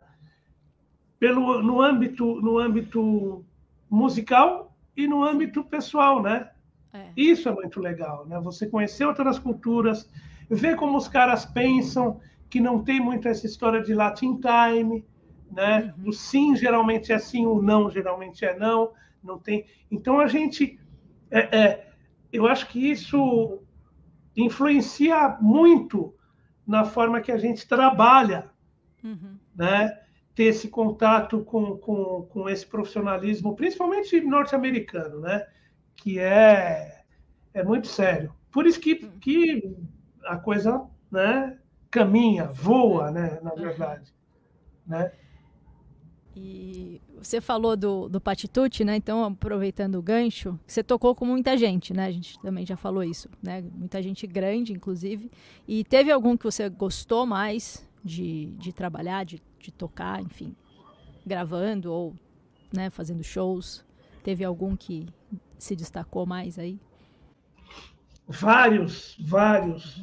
pelo, no, âmbito, no âmbito musical e no âmbito pessoal, né? É. Isso é muito legal, né? Você conhecer outras culturas, ver como os caras pensam, que não tem muito essa história de Latin Time, né? Uhum. O sim geralmente é sim, o não geralmente é não, não tem. Então a gente, é, é, eu acho que isso influencia muito na forma que a gente trabalha, uhum. né? Ter esse contato com, com, com esse profissionalismo, principalmente norte-americano, né? Que é, é muito sério. Por isso que, uhum. que a coisa, né? Caminha, voa, né? Na verdade, né? E você falou do, do Patitucci, né? Então, aproveitando o gancho, você tocou com muita gente, né? A gente também já falou isso, né? Muita gente grande, inclusive. E teve algum que você gostou mais de, de trabalhar, de, de tocar, enfim, gravando ou né, fazendo shows? Teve algum que se destacou mais aí? Vários, vários.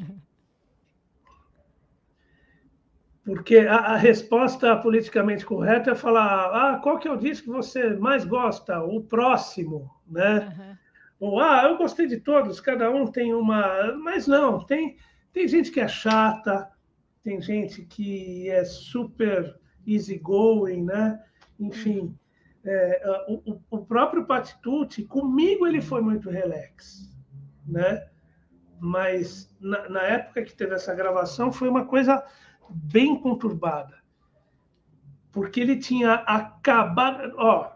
Porque a, a, resposta politicamente correta é falar: ah, qual que é o disco que você mais gosta? O próximo, né? Uhum. Ou ah, eu gostei de todos, cada um tem uma. Mas não, tem, tem gente que é chata, tem gente que é super easygoing, né? Enfim, é, o, o próprio Patitucci, comigo ele foi muito relax, né? Mas na, na época que teve essa gravação foi uma coisa bem conturbada, porque ele tinha acabado. Ó,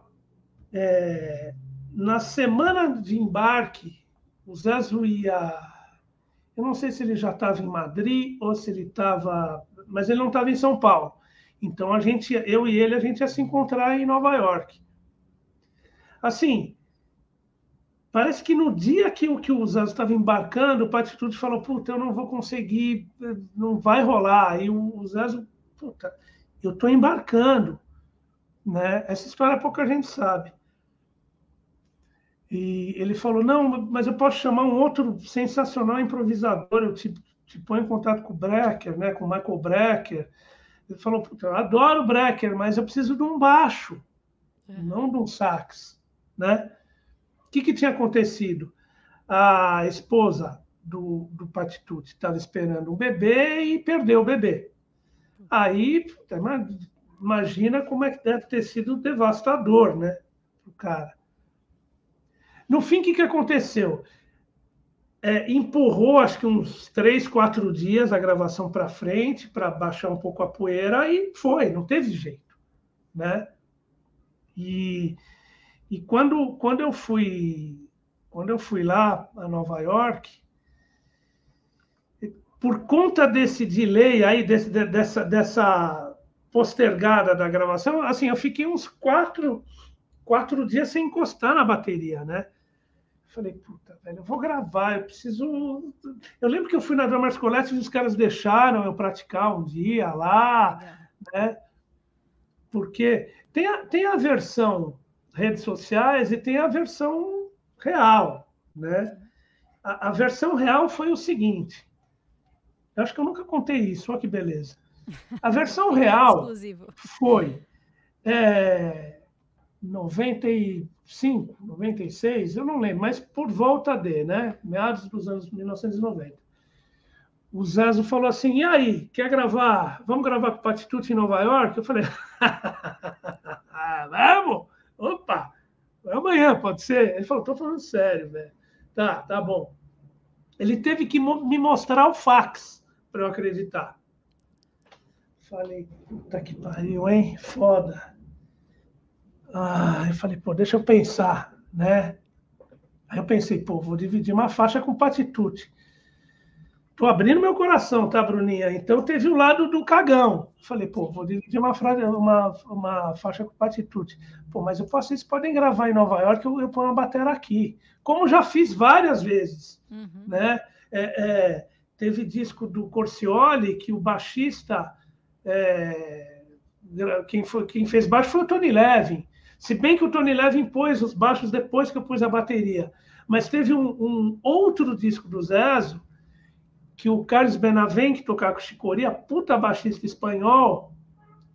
é, na semana de embarque, o Zezo ia. Eu não sei se ele já estava em Madrid ou se ele estava. Mas ele não estava em São Paulo. Então a gente, eu e ele, a gente ia se encontrar em Nova York. Assim, Parece que no dia que, que o Zazo estava embarcando, o Patitude falou: Puta, eu não vou conseguir, não vai rolar. E o, Zazo, puta, eu estou embarcando. Né? Essa história pouca gente sabe. E ele falou: Não, mas eu posso chamar um outro sensacional improvisador. Eu te, te ponho em contato com o Brecker, né? com o Michael Brecker. Ele falou: Puta, eu adoro o Brecker, mas eu preciso de um baixo, é. não de um sax. Né? que, que tinha acontecido? A esposa do, do Patitucci estava esperando um bebê e perdeu o bebê. Aí, imagina como é que deve ter sido devastador, né? O cara. No fim, o que, que aconteceu? É, empurrou, acho que uns três, quatro dias a gravação para frente, para baixar um pouco a poeira, e foi, não teve jeito, né? E e quando, quando eu fui quando eu fui lá a Nova York, por conta desse delay aí, desse, dessa, dessa postergada da gravação, assim, eu fiquei uns quatro, quatro dias sem encostar na bateria, né? Falei, puta, velho, eu vou gravar, eu preciso. Eu lembro que eu fui na Dramas Colette e os caras deixaram eu praticar um dia lá, né? Porque tem a, tem a versão redes sociais e tem a versão real, né? A, a versão real foi o seguinte. Eu acho que eu nunca contei isso, olha que beleza. A versão real foi é, 95, 96, eu não lembro, mas por volta de, né? Meados dos anos 1990. O Zezo falou assim: e aí, quer gravar? Vamos gravar com o Patitude em Nova York? Eu falei: vamos! Opa! Amanhã, pode ser? Ele falou: tô falando sério, velho. Tá, tá bom. Ele teve que me mostrar o fax para eu acreditar. Falei, puta que pariu, hein? Foda. Ah, eu falei, pô, deixa eu pensar, né? Aí eu pensei, pô, vou dividir uma faixa com Patitude. Tô abrindo meu coração, tá, Bruninha? Então teve o lado do cagão. Falei, pô, vou dividir uma, frase, uma, uma faixa com Patitude. Pô, mas eu posso, vocês podem gravar em Nova York, eu, eu ponho uma bateria aqui. Como já fiz várias vezes, uhum. né? É, é, teve disco do Corcioli que o baixista é, quem, foi, quem fez baixo foi o Tony Levin. Se bem que o Tony Levin pôs os baixos depois que eu pus a bateria. Mas teve um, um outro disco do Zezo, que o Carlos Benavent, que tocava com Chicoria, puta baixista espanhol,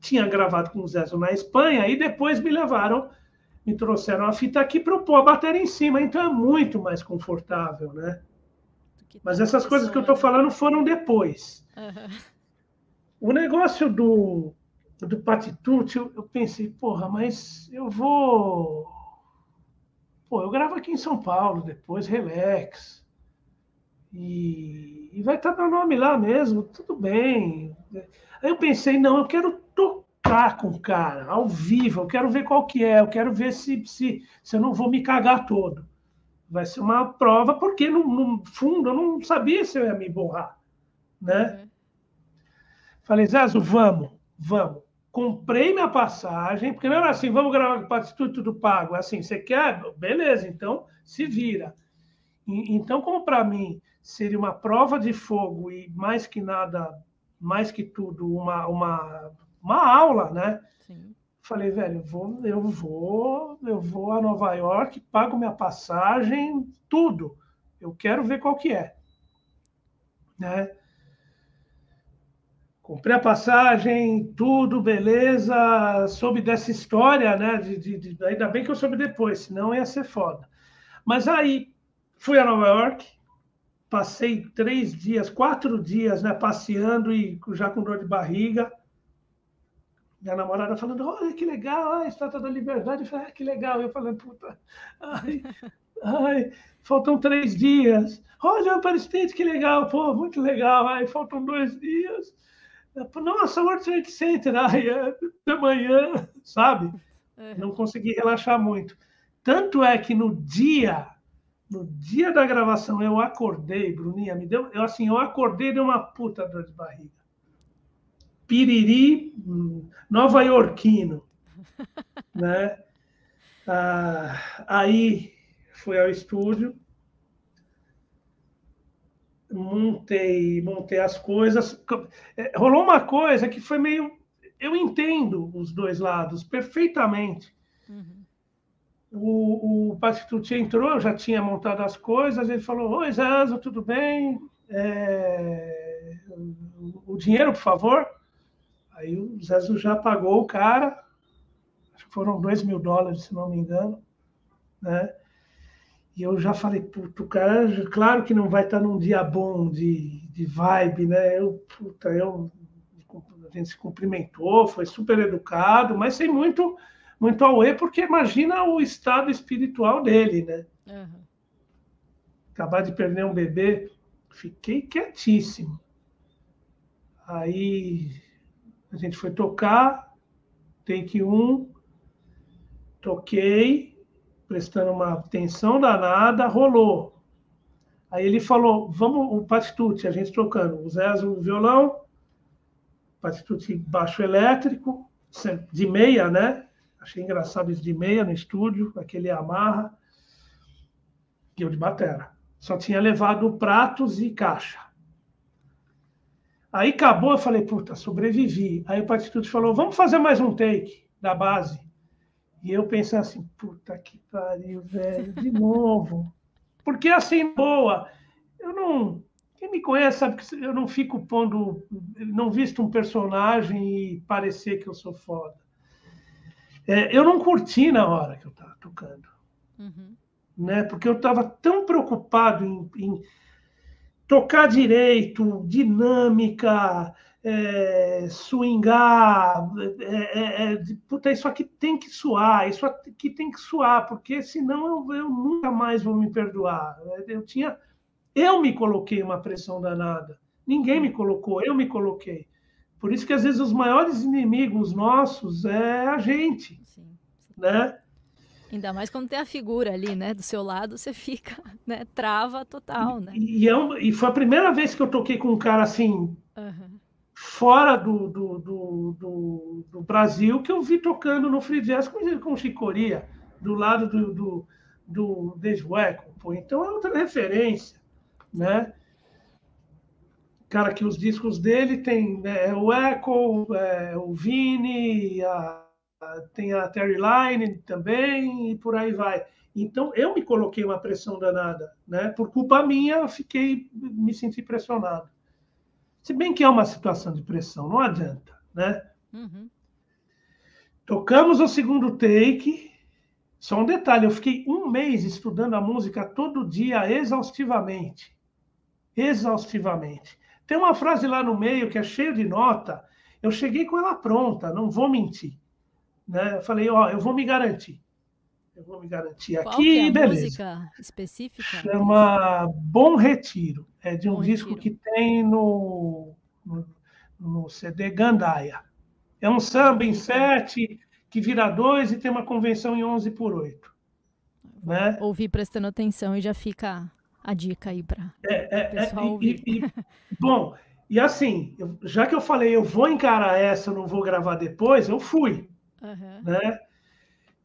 tinha gravado com o Zezo na Espanha, e depois me levaram, me trouxeram a fita aqui para pôr a bateria em cima. Então é muito mais confortável, né? Mas essas coisas que eu estou falando foram depois. Uhum. O negócio do, do Patitude, eu, eu pensei, porra, mas eu vou. Pô, eu gravo aqui em São Paulo depois, relax. E, e vai estar meu nome lá mesmo, tudo bem. Aí eu pensei, não, eu quero tocar com o cara, ao vivo, eu quero ver qual que é, eu quero ver se, se, se eu não vou me cagar todo vai ser uma prova, porque no, no, fundo eu não sabia se eu ia me borrar, né? Uhum. Falei, Zazo, vamos, vamos. Comprei minha passagem, porque não era assim, vamos gravar com o tudo pago. Assim, você quer? Beleza, então se vira. E, então, como para mim seria uma prova de fogo e mais que nada, mais que tudo, uma, uma, uma aula, né? Sim. Falei, velho, vou, eu vou, eu vou a Nova York, pago minha passagem, tudo. Eu quero ver qual que é. Né? Comprei a passagem, tudo, beleza. Soube dessa história, né? De, de, de, ainda bem que eu soube depois, senão ia ser foda. Mas aí fui a Nova York, passei três dias, quatro dias, né? Passeando e já com dor de barriga minha namorada falando, olha que legal, a Estátua da Liberdade. Eu falei, ah, que legal. Eu falei, puta, ai, ai, faltam três dias. Olha o State, que legal, pô, muito legal. Ai, faltam dois dias. Nossa, World Trade Center, ai, é de manhã, sabe? Uhum. Não consegui relaxar muito. Tanto é que no dia, no dia da gravação, eu acordei, Bruninha, me deu, eu assim, eu acordei de uma puta dor de barriga piriri nova iorquino, né? Ah, aí fui ao estúdio, montei, montei as coisas. É, rolou uma coisa que foi meio. Eu entendo os dois lados perfeitamente. Uhum. O, o Patitucci entrou, eu já tinha montado as coisas, ele falou: Oi, Zazo, tudo bem? É... O dinheiro, por favor. Aí o Zezo já pagou o cara, acho que foram dois mil dólares, se não me engano, né? E eu já falei, puto, o cara, claro que não vai estar num dia bom de, de vibe, né? Eu, puta, eu, a gente se cumprimentou, foi super educado, mas sem muito, muito auê, porque imagina o estado espiritual dele, né? Uhum. Acabar de perder um bebê, fiquei quietíssimo. Aí a gente foi tocar, take um, toquei, prestando uma atenção danada, rolou. Aí ele falou, vamos, o Patitucci, a gente tocando, o Zé o violão, Patitucci baixo elétrico, de meia, né? Achei engraçado isso de meia no estúdio, aquele amarra, e eu de batera. Só tinha levado pratos e caixa. Aí acabou, eu falei, puta, sobrevivi. Aí o Patitucci falou, vamos fazer mais um take da base. E eu pensei assim, puta que pariu, velho, de novo. Porque assim, boa, eu não. Quem me conhece sabe que eu não fico pondo. Não visto um personagem e parecer que eu sou foda. É, eu não curti na hora que eu estava tocando. Uhum. Né? Porque eu estava tão preocupado em, em tocar direito, dinâmica, é, swingar, é, é, é puta, isso aqui tem que suar, isso aqui tem que suar, porque senão eu, eu nunca mais vou me perdoar. Eu tinha, eu me coloquei uma pressão danada. Ninguém me colocou, eu me coloquei. Por isso que às vezes os maiores inimigos nossos é a gente, sim, sim. né? Ainda mais quando tem a figura ali, né, do seu lado, você fica, né, trava total, né? E, e, é e foi a primeira vez que eu toquei com um cara assim, uhum fora do, do, do, do, Brasil que eu vi tocando no free jazz com, com Chicoria, do lado do, do, do Dave Pô. Então é outra referência, né? Cara, que os discos dele tem né, o Echo, é, o Vini, a, a, tem a Terry Line também, e por aí vai. Então, eu me coloquei uma pressão danada, né? Por culpa minha, eu fiquei, me senti pressionado. Se bem que é uma situação de pressão, não adianta, né? Uhum. Tocamos o segundo take. Só um detalhe, eu fiquei um mês estudando a música todo dia, exaustivamente. Exaustivamente. Tem uma frase lá no meio que é cheia de nota. Eu cheguei com ela pronta, não vou mentir. Né? Eu falei, ó, eu vou me garantir. Eu vou me garantir Qual aqui, é a beleza. música específica? Chama Bom Retiro. É de um Bom disco Retiro. que tem no, no, no, CD Gandaia. É um samba em sete que vira dois e tem uma convenção em 11 por 8. Né? Ouvir prestando atenção e já fica a dica aí para é, é, é, pessoal ouvir. E, e, bom, e assim, eu, já que eu falei eu vou encarar essa, eu não vou gravar depois, eu fui. Uhum. Né?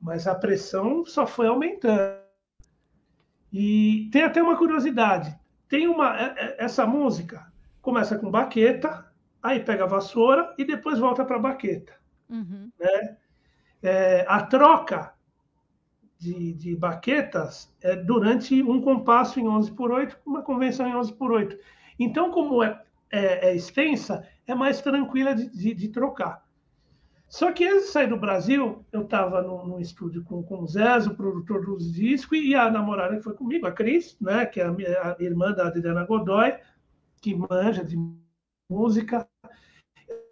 Mas a pressão só foi aumentando. E tem até uma curiosidade. Tem uma é, é, essa música começa com baqueta, aí pega a vassoura e depois volta para a baqueta. Uhum. Né? É, a troca de, de, baquetas é durante um compasso em 11 por 8, uma convenção em 11 por 8. Então, como é, é, é extensa, é mais tranquila de, de, de trocar. Só que antes de sair do Brasil, eu estava num, estúdio com, com o Zé, o produtor dos discos, e a namorada que foi comigo, a Cris, né, que é a, minha, a irmã da Adriana Godoy, que manja de música.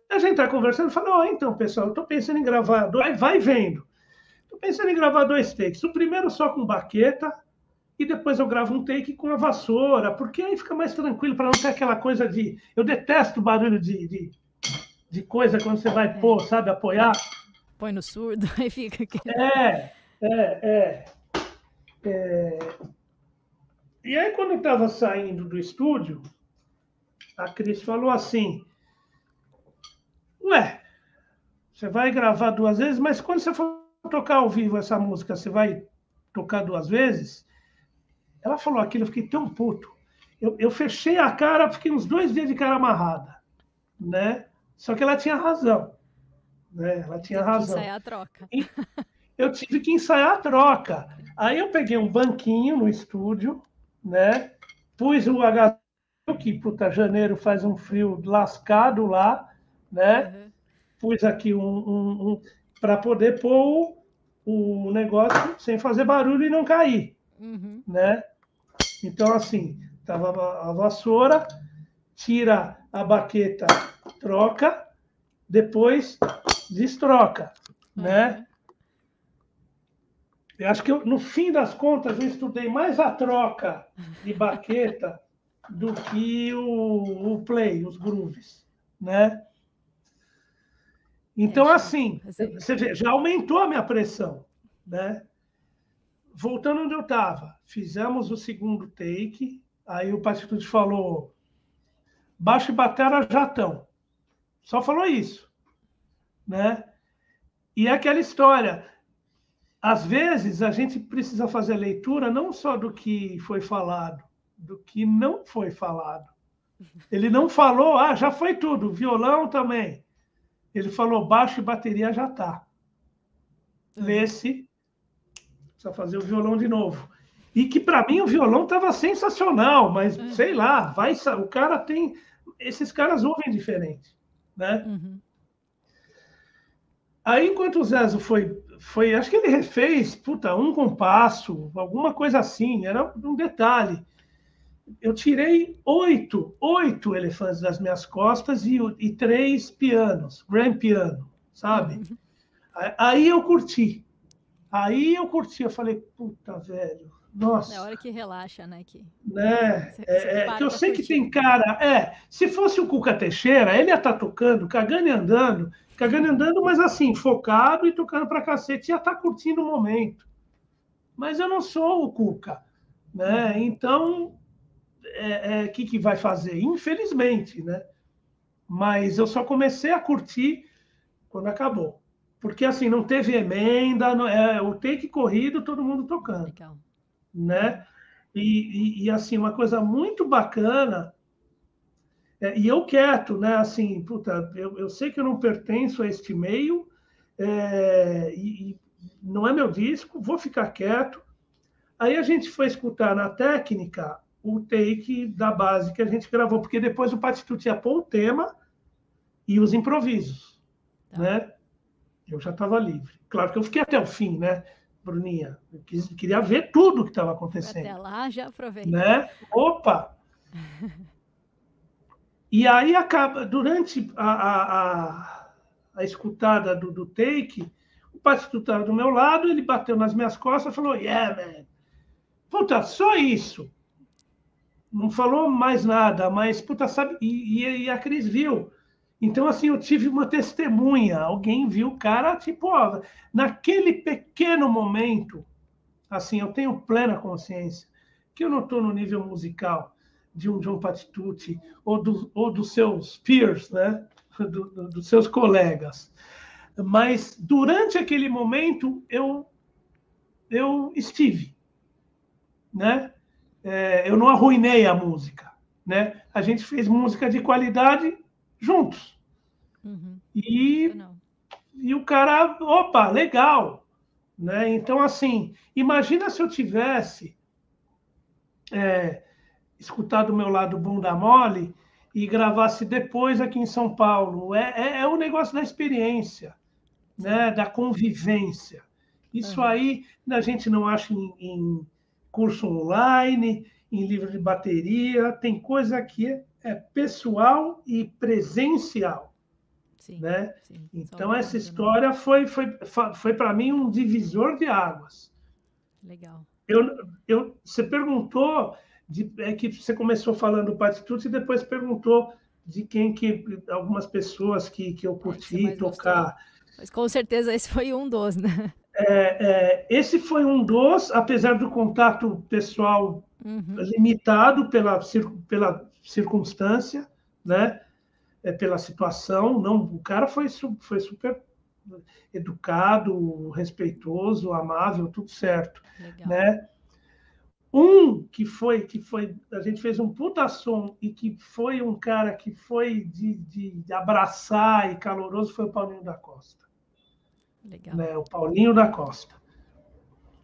A gente está conversando e fala: oh, então, pessoal, eu estou pensando em gravar, dois, vai vendo. Estou pensando em gravar dois takes. O primeiro só com baqueta, e depois eu gravo um take com a vassoura, porque aí fica mais tranquilo, para não ter aquela coisa de. Eu detesto barulho de, de de coisa quando você vai pôr, sabe, apoiar. Põe no surdo, aí fica aqui. É, é, é. é... E aí, quando eu estava saindo do estúdio, a Cris falou assim: Ué, você vai gravar duas vezes, mas quando você for tocar ao vivo essa música, você vai tocar duas vezes? Ela falou aquilo, eu fiquei tão puto. Eu, eu fechei a cara, fiquei uns dois dias de cara amarrada, né? Só que ela tinha razão. Né? Ela tinha razão. ensaiar a troca. E eu tive que ensaiar a troca. Aí eu peguei um banquinho no estúdio, né? Pus o H que puta janeiro faz um frio lascado lá, né? Uhum. Pus aqui um, um, um para poder pôr o, o, negócio sem fazer barulho e não cair, uhum. né? Então assim, tava a vassoura, tira a baqueta troca, depois destroca, uhum. né? Eu acho que eu, no fim das contas eu estudei mais a troca de baqueta do que o, o play, os grooves, né? Então, é, assim, você vê, já aumentou a minha pressão, né? Voltando onde eu estava, fizemos o segundo take, Aí o Patitude falou: baixo e batera já estão. Só falou isso. Né? E é aquela história. Às vezes a gente precisa fazer leitura não só do que foi falado, do que não foi falado. Ele não falou, ah, já foi tudo, violão também. Ele falou, baixo e bateria já está. Uhum. Lê-se, precisa fazer o violão de novo. E que para mim o violão estava sensacional, mas uhum. sei lá, vai, o cara tem. Esses caras ouvem diferente, né? Uhum. Aí, enquanto o Zezo foi, foi, acho que ele refez, puta, um compasso, alguma coisa assim, era um detalhe eu tirei oito, oito elefantes das minhas costas e, e três pianos, grand piano, sabe? Uhum. Aí eu curti. Aí eu curti, eu falei, puta, velho, nossa. É a hora que relaxa, né? Que, né? Você, é, é que eu sei que tem cara. É, se fosse o Cuca Teixeira, ele ia estar tá tocando, cagando e andando, cagando e andando, mas assim, focado e tocando pra cacete, ia estar tá curtindo o momento. Mas eu não sou o Cuca, né? Então é, é, que, que vai fazer? Infelizmente, né? Mas eu só comecei a curtir quando acabou. Porque, assim, não teve emenda, não, é, o take corrido, todo mundo tocando. Legal. Né? E, e, e, assim, uma coisa muito bacana, é, e eu quieto, né? Assim, puta, eu, eu sei que eu não pertenço a este meio, é, e, e não é meu disco, vou ficar quieto. Aí a gente foi escutar na técnica o take da base que a gente gravou, porque depois o Patituti pôr o tema e os improvisos, tá. né? Eu já estava livre. Claro que eu fiquei até o fim, né, Bruninha? Eu quis, queria ver tudo o que estava acontecendo. Até lá, já aproveitei. Né? Opa! e aí acaba, durante a, a, a, a escutada do, do take, o Patituti estava do meu lado, ele bateu nas minhas costas e falou, yeah, man. Puta, só isso não falou mais nada, mas, puta, sabe, e, e, a Cris viu. Então, assim, eu tive uma testemunha, alguém viu o cara, tipo, ó, naquele pequeno momento, assim, eu tenho plena consciência que eu não estou no nível musical de um John Patitucci ou, do, ou dos seus peers, né, do, do, dos seus colegas. Mas, durante aquele momento, eu, eu estive, né? é, eu não arruinei a música, né? A gente fez música de qualidade juntos. Uhum. E, e o cara, opa, legal, né? Então, assim, imagina se eu tivesse é, escutado o meu lado bunda mole e gravasse depois aqui em São Paulo. É, é, é o negócio da experiência, né? Da convivência. Isso uhum. aí a gente não acha em, em curso online, em livro de bateria, tem coisa que é pessoal e presencial. Sim, né? Sim, então, essa história foi, foi, foi para mim um divisor de águas. Legal. Eu, eu, você perguntou, de, é que você começou falando do Patitude e depois perguntou de quem que algumas pessoas que, que eu curti tocar. Gostou. Mas com certeza esse foi um dos, né? É, é, esse foi um dos, apesar do contato pessoal uhum. limitado pela, pela circunstância, né? É, pela situação. Não, o cara foi, foi super educado, respeitoso, amável, tudo certo, Legal. né? Um que foi que foi a gente fez um puta som e que foi um cara que foi de, de, abraçar e caloroso foi o Paulinho da Costa. Legal. Né, o Paulinho da Costa.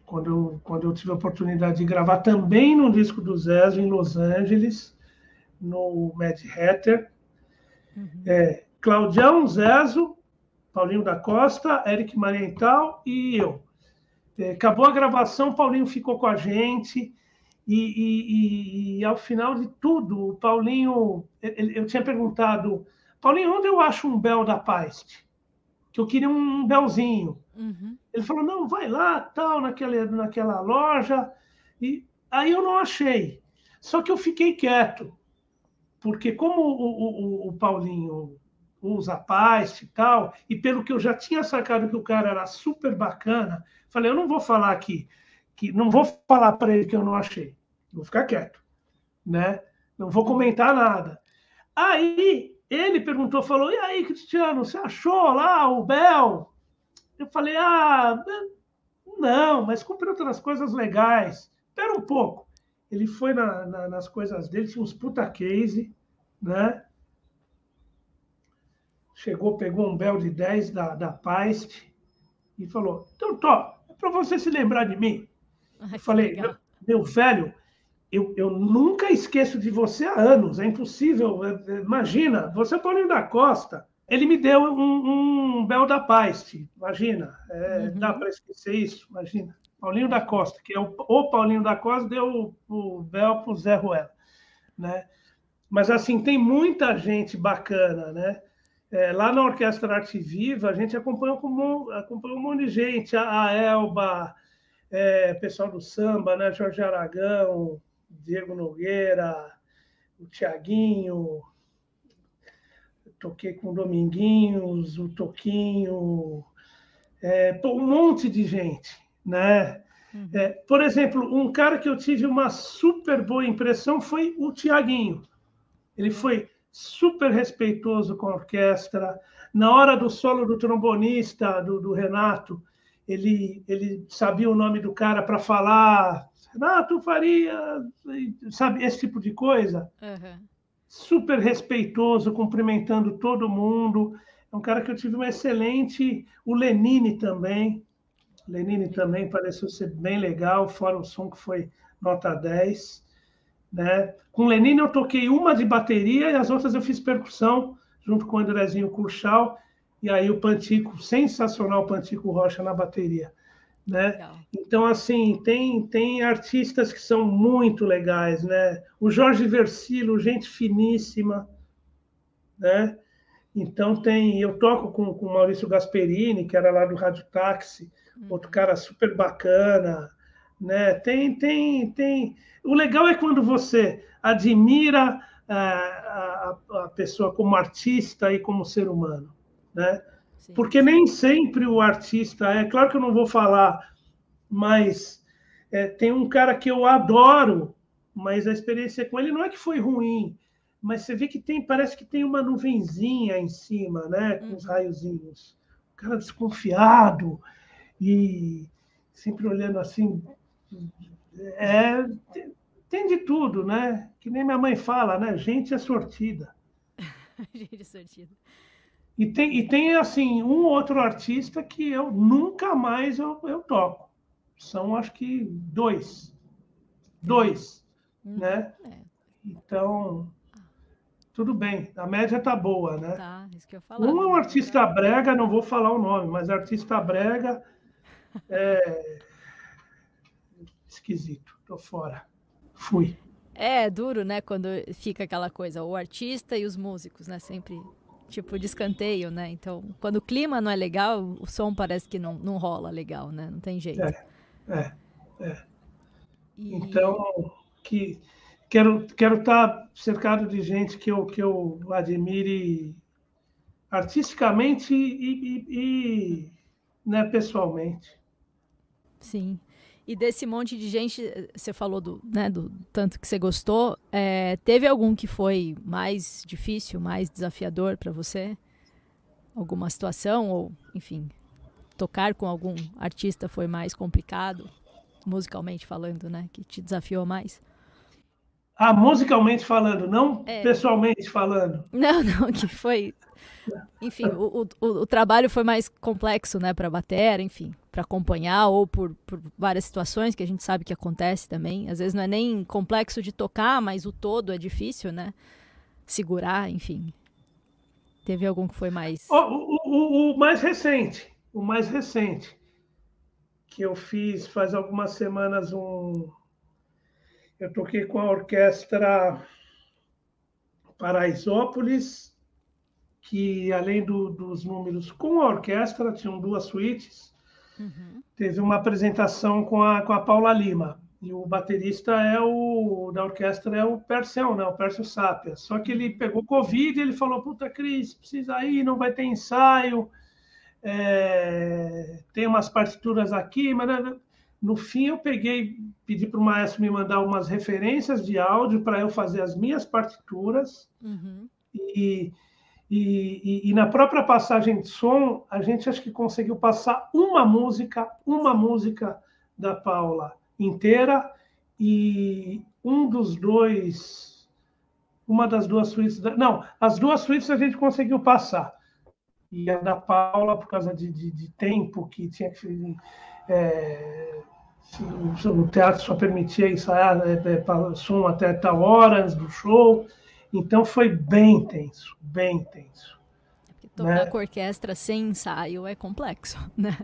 Quando eu, quando eu tive a oportunidade de gravar também no disco do Zezo em Los Angeles, no Mad Hatter. Uhum. É, Claudião, Zezo, Paulinho da Costa, Eric Mariental e eu. É, acabou a gravação, Paulinho ficou com a gente. E, e, e, e, ao final de tudo, o Paulinho, eu tinha perguntado, Paulinho, onde eu acho um Bel da Paz? que eu queria um belzinho. Uhum. Ele falou, não, vai lá, tal, naquela, naquela loja. E aí eu não achei. Só que eu fiquei quieto, porque como o, o, o Paulinho usa paz e tal, e pelo que eu já tinha sacado que o cara era super bacana, falei, eu não vou falar aqui, que não vou falar para ele que eu não achei, vou ficar quieto. né? Não vou comentar nada. Aí ele perguntou, falou: "E aí, Cristiano, você achou lá o Bel?" Eu falei: "Ah, não, mas comprei outras coisas legais. Espera um pouco." Ele foi na, na, nas coisas dele, tinha uns puta case, né? Chegou, pegou um Bel de 10 da, da Paist e falou: Então, Tó, é para você se lembrar de mim. Ai, eu falei: meu, meu velho, eu, eu, nunca esqueço de você há anos, é impossível. É, é, imagina, você é Paulinho da Costa. Ele me deu um, um Bel da Paz, imagina. É, uhum. Dá para esquecer isso? Imagina. Paulinho da Costa, que é o, o Paulinho da Costa, deu o, o Bel para o Zé Ruela. Né? Mas, assim, tem muita gente bacana, né? É, lá na Orquestra Arte Viva, a gente acompanhou um monte de gente, a, a Elba, é, pessoal do samba, né? Jorge Aragão, Diego Nogueira, o Tiaguinho, toquei com o Dominguinhos, o Toquinho, é, um monte de gente, né? Uhum. É, por exemplo, um cara que eu tive uma super boa impressão foi o Tiaguinho. Ele foi super respeitoso com a orquestra. Na hora do solo do trombonista, do, do Renato, ele, ele sabia o nome do cara para falar. Renato Faria, sabe, esse tipo de coisa. Uhum. Super respeitoso, cumprimentando todo mundo. É um cara que eu tive uma excelente. O Lenine também. Lenine também pareceu ser bem legal, fora o som que foi nota 10. Né? Com Lenine eu toquei uma de bateria e as outras eu fiz percussão, junto com o Andrezinho Curchal, e aí o Pantico, sensacional Pantico Rocha na bateria. Né? Então, assim, tem, tem artistas que são muito legais, né? O Jorge Versilo, gente finíssima, né? Então tem, eu toco com, com o Maurício Gasperini, que era lá do Rádio Táxi, outro cara super bacana, né? Tem, tem, tem. O legal é quando você admira a, a, a pessoa como artista e como ser humano, né? Sim. Porque nem sempre o artista é. Claro que eu não vou falar, mas é, tem um cara que eu adoro, mas a experiência com ele não é que foi ruim, mas você vê que tem, parece que tem uma nuvenzinha em cima, né? Com os uhum. raiozinhos. O cara desconfiado e sempre olhando assim é, tem de tudo, né? Que nem minha mãe fala, né? Gente é sortida. Gente é sortida. E tem, e tem, assim, um outro artista que eu nunca mais eu, eu toco. São, acho que, dois. Dois, hum, né? É. Então, tudo bem. A média tá boa, né? Tá, isso que eu falo. Um é um artista brega, não vou falar o nome, mas artista brega é, esquisito, tô fora. Fui. É, é duro, né, quando fica aquela coisa, o artista e os músicos, né, sempre tipo de escanteio, né? Então, quando o clima não é legal, o som parece que não, não rola legal, né? Não tem jeito. É, é, é. E... Então, que quero quero estar tá cercado de gente que eu que eu admire artisticamente e, e, e né, pessoalmente. Sim. E desse monte de gente, você falou do, né, do tanto que você gostou, é, teve algum que foi mais difícil, mais desafiador para você? Alguma situação ou, enfim, tocar com algum artista foi mais complicado, musicalmente falando, né, que te desafiou mais? Ah, musicalmente falando, não é. pessoalmente falando. Não, não, que foi enfim, o, o, o, trabalho foi mais complexo, né, para a bateria, enfim, para acompanhar ou por, por, várias situações que a gente sabe que acontece também. Às vezes não é nem complexo de tocar, mas o todo é difícil, né? Segurar, enfim. Teve algum que foi mais. O, o, o mais recente, o mais recente que eu fiz faz algumas semanas um, eu toquei com a orquestra Paraisópolis que além do, dos números com a orquestra, tinham duas suítes, uhum. teve uma apresentação com a, com a Paula Lima. E o baterista é o da orquestra é o Perseu, né? O Perseu Sapia. Só que ele pegou Covid e ele falou: Puta, Cris, precisa ir, não vai ter ensaio. É, tem umas partituras aqui, mas No fim, eu peguei, pedi para o maestro me mandar umas referências de áudio para eu fazer as minhas partituras. Uhum. E, e, e, e, na própria passagem de som, a gente acho que conseguiu passar uma música, uma música da Paula inteira e um dos dois, uma das duas suítes, da, não, as duas suítes a gente conseguiu passar. E a da Paula, por causa de, de, de tempo que tinha que. É, o teatro só permitia ensaiar é, é, som até tal hora antes do show. Então foi bem tenso, bem tenso. É tocar né? com orquestra sem ensaio é complexo, né?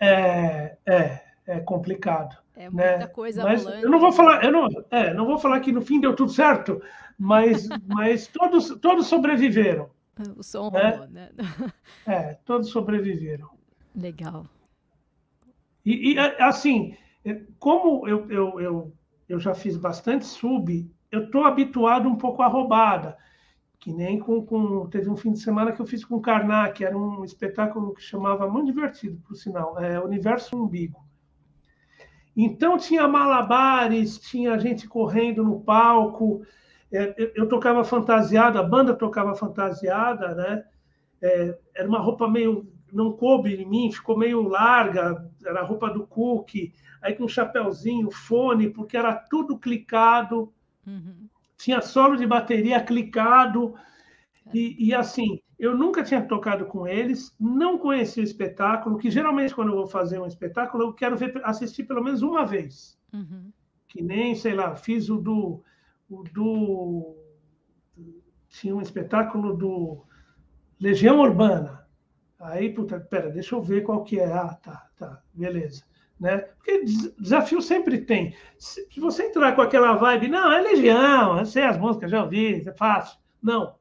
É, é, é complicado. É muita né? coisa mas rolando. Eu não vou falar, eu não, é, não vou falar que no fim deu tudo certo, mas, mas todos, todos sobreviveram. O som né? rolou, né? É, todos sobreviveram. Legal. E, e assim, como eu, eu, eu, eu já fiz bastante sub, eu estou habituado um pouco à roubada. Que nem com, com. Teve um fim de semana que eu fiz com Karnak, era um espetáculo que chamava, muito divertido, por sinal, é Universo Umbigo. Então tinha malabares, tinha gente correndo no palco, é, eu, eu, tocava fantasiada, a banda tocava fantasiada, né? É, era uma roupa meio. Não coube em mim, ficou meio larga, era a roupa do Cook, aí com um chapéuzinho, fone, porque era tudo clicado. Uhum. Tinha solo de bateria clicado. E, e, assim, eu nunca tinha tocado com eles, não conhecia o espetáculo, que geralmente quando eu vou fazer um espetáculo, eu quero ver, assistir pelo menos uma vez. Uhum. Que nem, sei lá, fiz o do, o do. Tinha um espetáculo do Legião Urbana. Aí, puta, pera, deixa eu ver qual que é. Ah, tá, tá, beleza né? Porque desafio sempre tem. Se você entrar com aquela vibe, não, é legião, eu sei as músicas, já ouvi, é fácil. Não.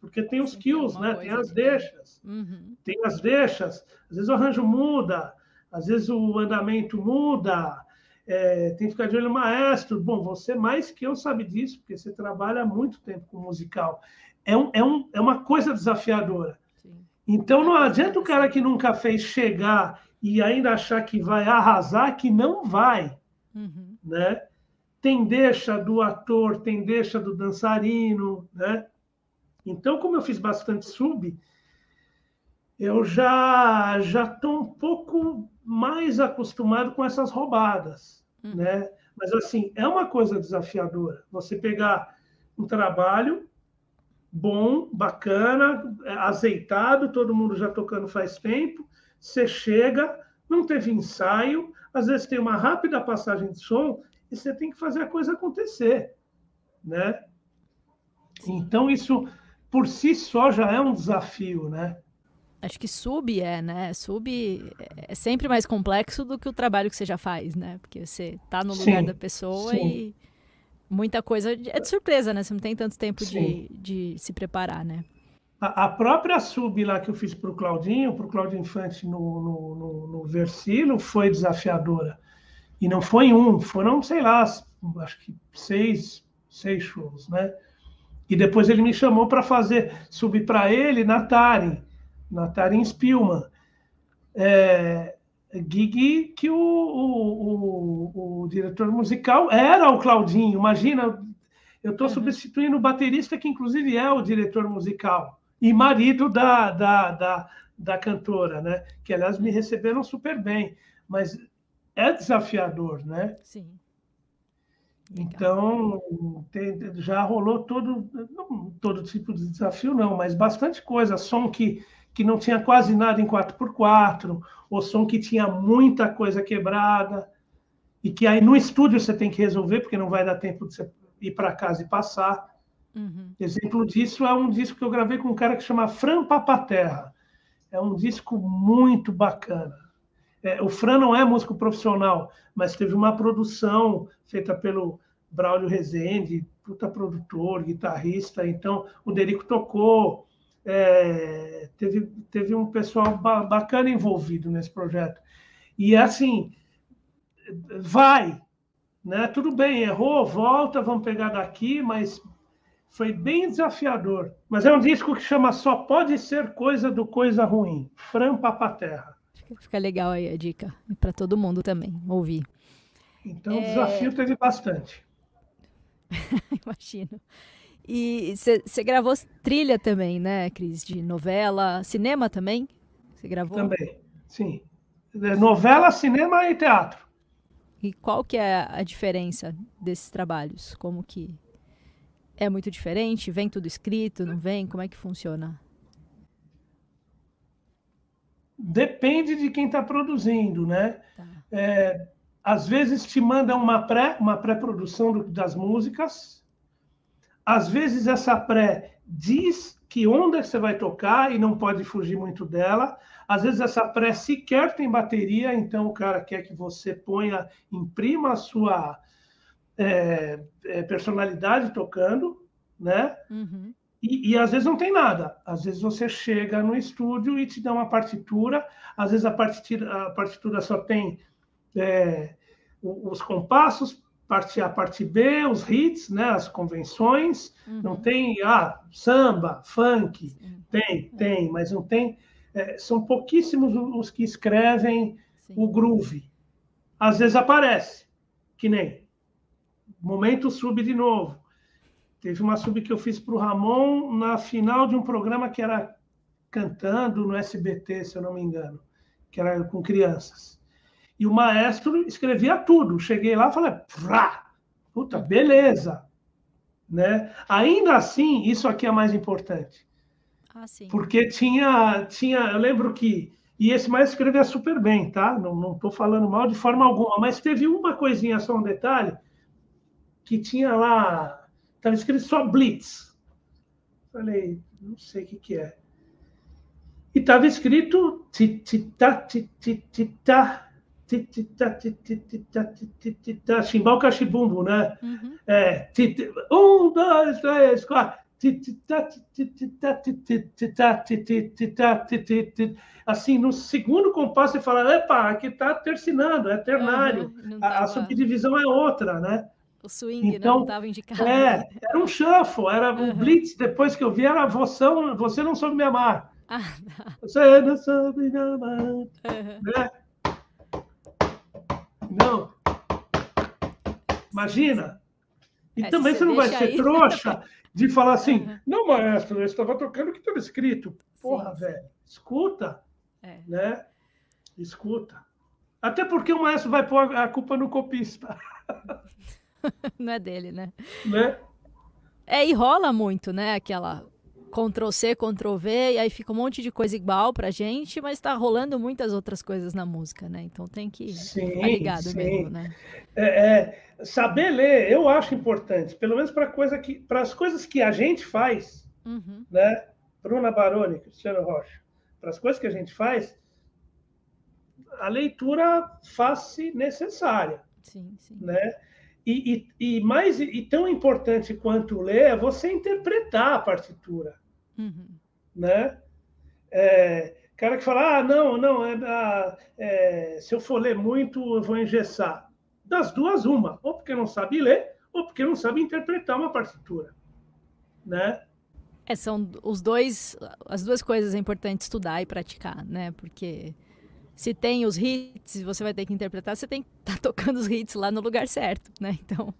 Porque tem os kills, né? Tem as deixas. Uhum. Tem as deixas. Às vezes o arranjo muda, às vezes o andamento muda. É, tem que ficar de olho no maestro. Bom, você mais que eu sabe disso, porque você trabalha há muito tempo com musical. É, um, é, um, é uma coisa desafiadora. Então não adianta o cara que nunca fez chegar e ainda achar que vai arrasar, que não vai. Uhum. Né? Tem deixa do ator, tem deixa do dançarino. Né? Então, como eu fiz bastante sub, eu já já estou um pouco mais acostumado com essas roubadas. Uhum. Né? Mas, assim, é uma coisa desafiadora. Você pegar um trabalho bom, bacana, azeitado, todo mundo já tocando faz tempo, você chega, não teve ensaio, às vezes tem uma rápida passagem de som e você tem que fazer a coisa acontecer, né? Então isso por si só já é um desafio, né? Acho que sub é, né? Sub é sempre mais complexo do que o trabalho que você já faz, né? Porque você tá no lugar sim, da pessoa sim. e muita coisa é de surpresa, né? Você não tem tanto tempo de, de se preparar, né? A, própria sub lá que eu fiz para o Claudinho, para o Claudinho Infante no, no, no, no Versilo, foi desafiadora. E não foi um, foram, sei lá, acho que seis, seis shows, né? E depois ele me chamou para fazer, subir para ele na Tarim, na Tarim Spielman. É, gig que o, o, o, o, diretor musical era o Claudinho. Imagina, eu estou uhum. substituindo o baterista, que inclusive é o diretor musical e marido da, da, da, da cantora, né? Que, aliás, me receberam super bem. Mas é desafiador, né? Sim. Então, já rolou todo, não todo tipo de desafio, não, mas bastante coisa. Som que, que não tinha quase nada em 4x4, ou som que tinha muita coisa quebrada, e que aí no estúdio você tem que resolver, porque não vai dar tempo de você ir para casa e passar. Uhum. Exemplo disso é um disco que eu gravei com um cara que chama Fran Papaterra. É um disco muito bacana. É, o Fran não é músico profissional, mas teve uma produção feita pelo Braulio Rezende, puta produtor, guitarrista. Então, o Derico tocou. É, teve, teve um pessoal ba bacana envolvido nesse projeto. E assim, vai, né? Tudo bem, errou, volta, vamos pegar daqui, mas foi bem desafiador. Mas é um disco que chama Só Pode Ser Coisa do Coisa Ruim, Fran Papaterra. Fica legal aí a dica para todo mundo também ouvir. Então, o desafio teve bastante. Imagino. E você gravou trilha também, né, Cris? De novela, cinema também? Você gravou? Também, sim. Novela, cinema e teatro. E qual que é a diferença desses trabalhos? Como que é muito diferente? Vem tudo escrito, não vem? Como é que funciona? Depende de quem está produzindo, né? Tá. É, às vezes te mandam uma pré, uma pré-produção das músicas. Às vezes essa pré diz que onda você vai tocar e não pode fugir muito dela. Às vezes essa pré sequer tem bateria, então o cara quer que você ponha, imprima a sua é, é, personalidade tocando, né? Uhum. E, e, às vezes não tem nada. Às vezes você chega no estúdio e te dá uma partitura. Às vezes a partitura, a partitura só tem é, os compassos, parte A, parte B, os hits, né, as convenções. Uhum. Não tem ah, samba, funk. Sim. Tem, tem, mas não tem. É, são pouquíssimos os que escrevem Sim. o groove. Às vezes aparece, que nem momento sub de novo. Teve uma sub que eu fiz para o Ramon na final de um programa que era cantando no SBT, se eu não me engano, que era com crianças. E o maestro escrevia tudo. Cheguei lá e falei, Frá! puta, beleza. Né? Ainda assim, isso aqui é mais importante. Ah, Porque tinha, tinha, eu lembro que, e esse maestro escrevia super bem, tá? Não estou falando mal de forma alguma, mas teve uma coisinha, só um detalhe, que tinha lá Estava escrito só Blitz. Falei, não sei o que, que é. E estava escrito titita, titita, chimbal cachibumbo, né? Uhum. É, um, dois, três, quatro. Assim, no segundo compasso, você fala: epa, aqui está tercinando, é ternário. Uhum, a, a subdivisão é outra, né? O swing então, não estava indicado. É, era um shuffle, era uhum. um blitz. Depois que eu vi, era você, você não soube me amar. Ah, não. Você não soube me amar. Uhum. Né? Não. Imagina. E é, também você não vai ser aí... trouxa de falar assim, uhum. não, maestro, eu estava tocando o que estava escrito. Porra, sim, velho, escuta. É. Né? Escuta. Até porque o maestro vai pôr a culpa no copista. não é dele, né? Né? É, e rola muito, né? Aquela Ctrl C, Ctrl V, e aí fica um monte de coisa igual pra gente, mas tá rolando muitas outras coisas na música, né? Então tem que sim, ficar ligado sim. mesmo, né? É, é, saber ler, eu acho importante, pelo menos para coisa que, para as coisas que a gente faz, uhum. né? Bruna Baroni, Cristiano Rocha, para as coisas que a gente faz, a leitura faz-se necessária. Sim, sim. Né? E, e, e, mais e tão importante quanto ler é você interpretar a partitura, uhum. né? É, cara que fala, ah, não, não, é, ah, é, se eu for ler muito, eu vou engessar. Das duas, uma, ou porque não sabe ler, ou porque não sabe interpretar uma partitura, né? É, são os dois, as duas coisas é importante estudar e praticar, né? Porque se tem os hits, você vai ter que interpretar, você tem que estar tá tocando os hits lá no lugar certo, né? Então,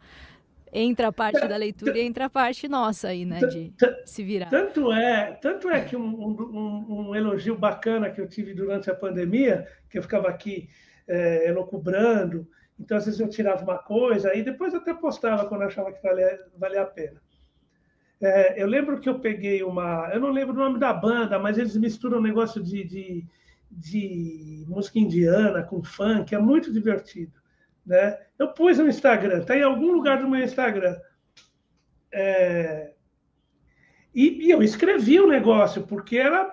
entra a parte da leitura e entra a parte nossa aí, né? De se virar. Tanto é, tanto é que um, um, um elogio bacana que eu tive durante a pandemia, que eu ficava aqui é, elocubrando, então às vezes eu tirava uma coisa e depois até postava quando achava que valia, valia a pena. É, eu lembro que eu peguei uma. Eu não lembro o nome da banda, mas eles misturam um negócio de, de de música indiana com funk, é muito divertido. Né? Eu pus no Instagram, está em algum lugar do meu Instagram. É... E, e, eu escrevi o negócio, porque era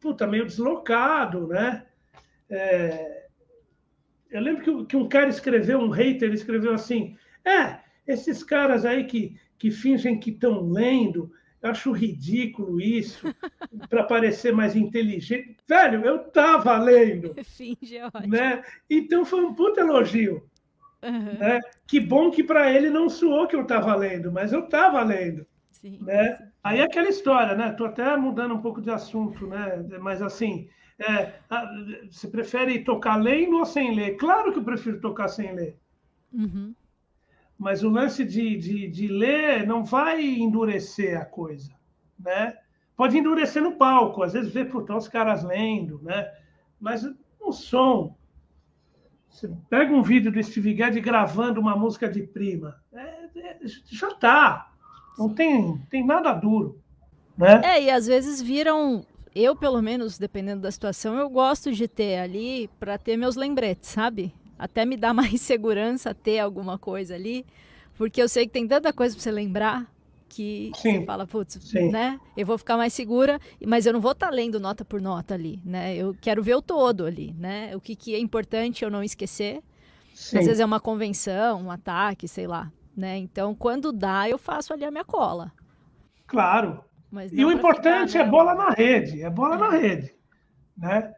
puta, meio deslocado, né? É... Eu lembro que, que, um cara escreveu, um hater escreveu assim: é, esses caras aí que, que fingem que estão lendo, eu acho ridículo isso, para parecer mais inteligente. Velho, eu estava lendo. Finge, é ótimo. Né? Então foi um puta elogio. Uhum. Né? Que bom que para ele não soou que eu estava lendo, mas eu estava lendo. Sim, né? Sim. Aí é aquela história, né? Estou até mudando um pouco de assunto, né? Mas assim, É, você prefere tocar lendo ou sem ler? Claro que eu prefiro tocar sem ler. Uhum. Mas o lance de, de, de ler não vai endurecer a coisa, né? Pode endurecer no palco, às vezes vê por os caras lendo, né? Mas o som, você pega um vídeo do Steve Gadd gravando uma música de prima, é, é, já tá, não tem, tem nada duro, né? É, e às vezes viram eu, pelo menos, dependendo da situação, eu gosto de ter ali para ter meus lembretes, sabe? Até me dá mais segurança ter alguma coisa ali, porque eu sei que tem tanta coisa para você lembrar que Sim. você fala, putz, né? Eu vou ficar mais segura, mas eu não vou estar tá lendo nota por nota ali, né? Eu quero ver o todo ali, né? O que, que é importante eu não esquecer. Sim. Às vezes é uma convenção, um ataque, sei lá, né? Então, quando dá, eu faço ali a minha cola. Claro, e o importante ficar, né? é bola na rede, é bola é. na rede, né?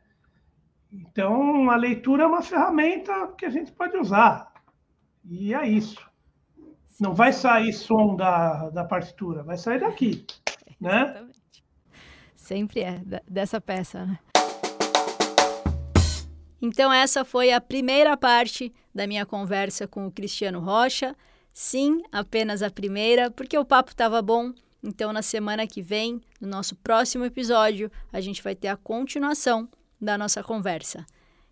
Então, a leitura é uma ferramenta que a gente pode usar. E é isso. Não vai sair som da, da partitura, vai sair daqui, né? Exatamente. Sempre é dessa peça, né? Então, essa foi a primeira parte da minha conversa com o Cristiano Rocha. Sim, apenas a primeira, porque o papo estava bom então, na semana que vem, no nosso próximo episódio, a gente vai ter a continuação da nossa conversa.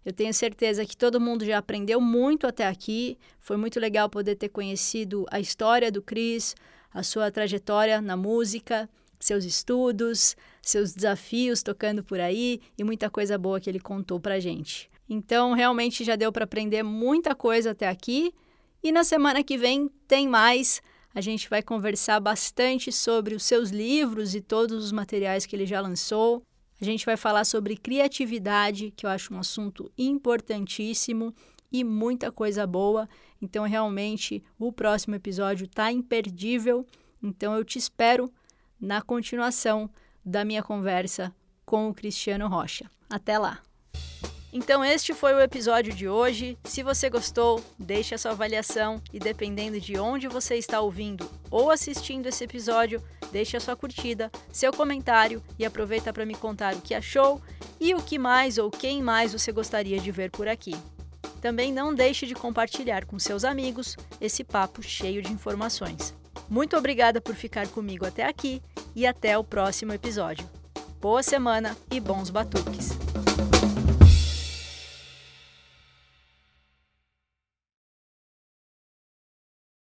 Eu tenho certeza que todo mundo já aprendeu muito até aqui. Foi muito legal poder ter conhecido a história do Cris, a sua trajetória na música, seus estudos, seus desafios tocando por aí e muita coisa boa que ele contou pra gente. Então, realmente já deu para aprender muita coisa até aqui. E na semana que vem tem mais. A gente vai conversar bastante sobre os seus livros e todos os materiais que ele já lançou. A gente vai falar sobre criatividade, que eu acho um assunto importantíssimo e muita coisa boa. Então, realmente, o próximo episódio está imperdível. Então, eu te espero na continuação da minha conversa com o Cristiano Rocha. Até lá! Então este foi o episódio de hoje. Se você gostou, deixe a sua avaliação e dependendo de onde você está ouvindo ou assistindo esse episódio, deixe a sua curtida, seu comentário e aproveita para me contar o que achou e o que mais ou quem mais você gostaria de ver por aqui. Também não deixe de compartilhar com seus amigos esse papo cheio de informações. Muito obrigada por ficar comigo até aqui e até o próximo episódio. Boa semana e bons batuques!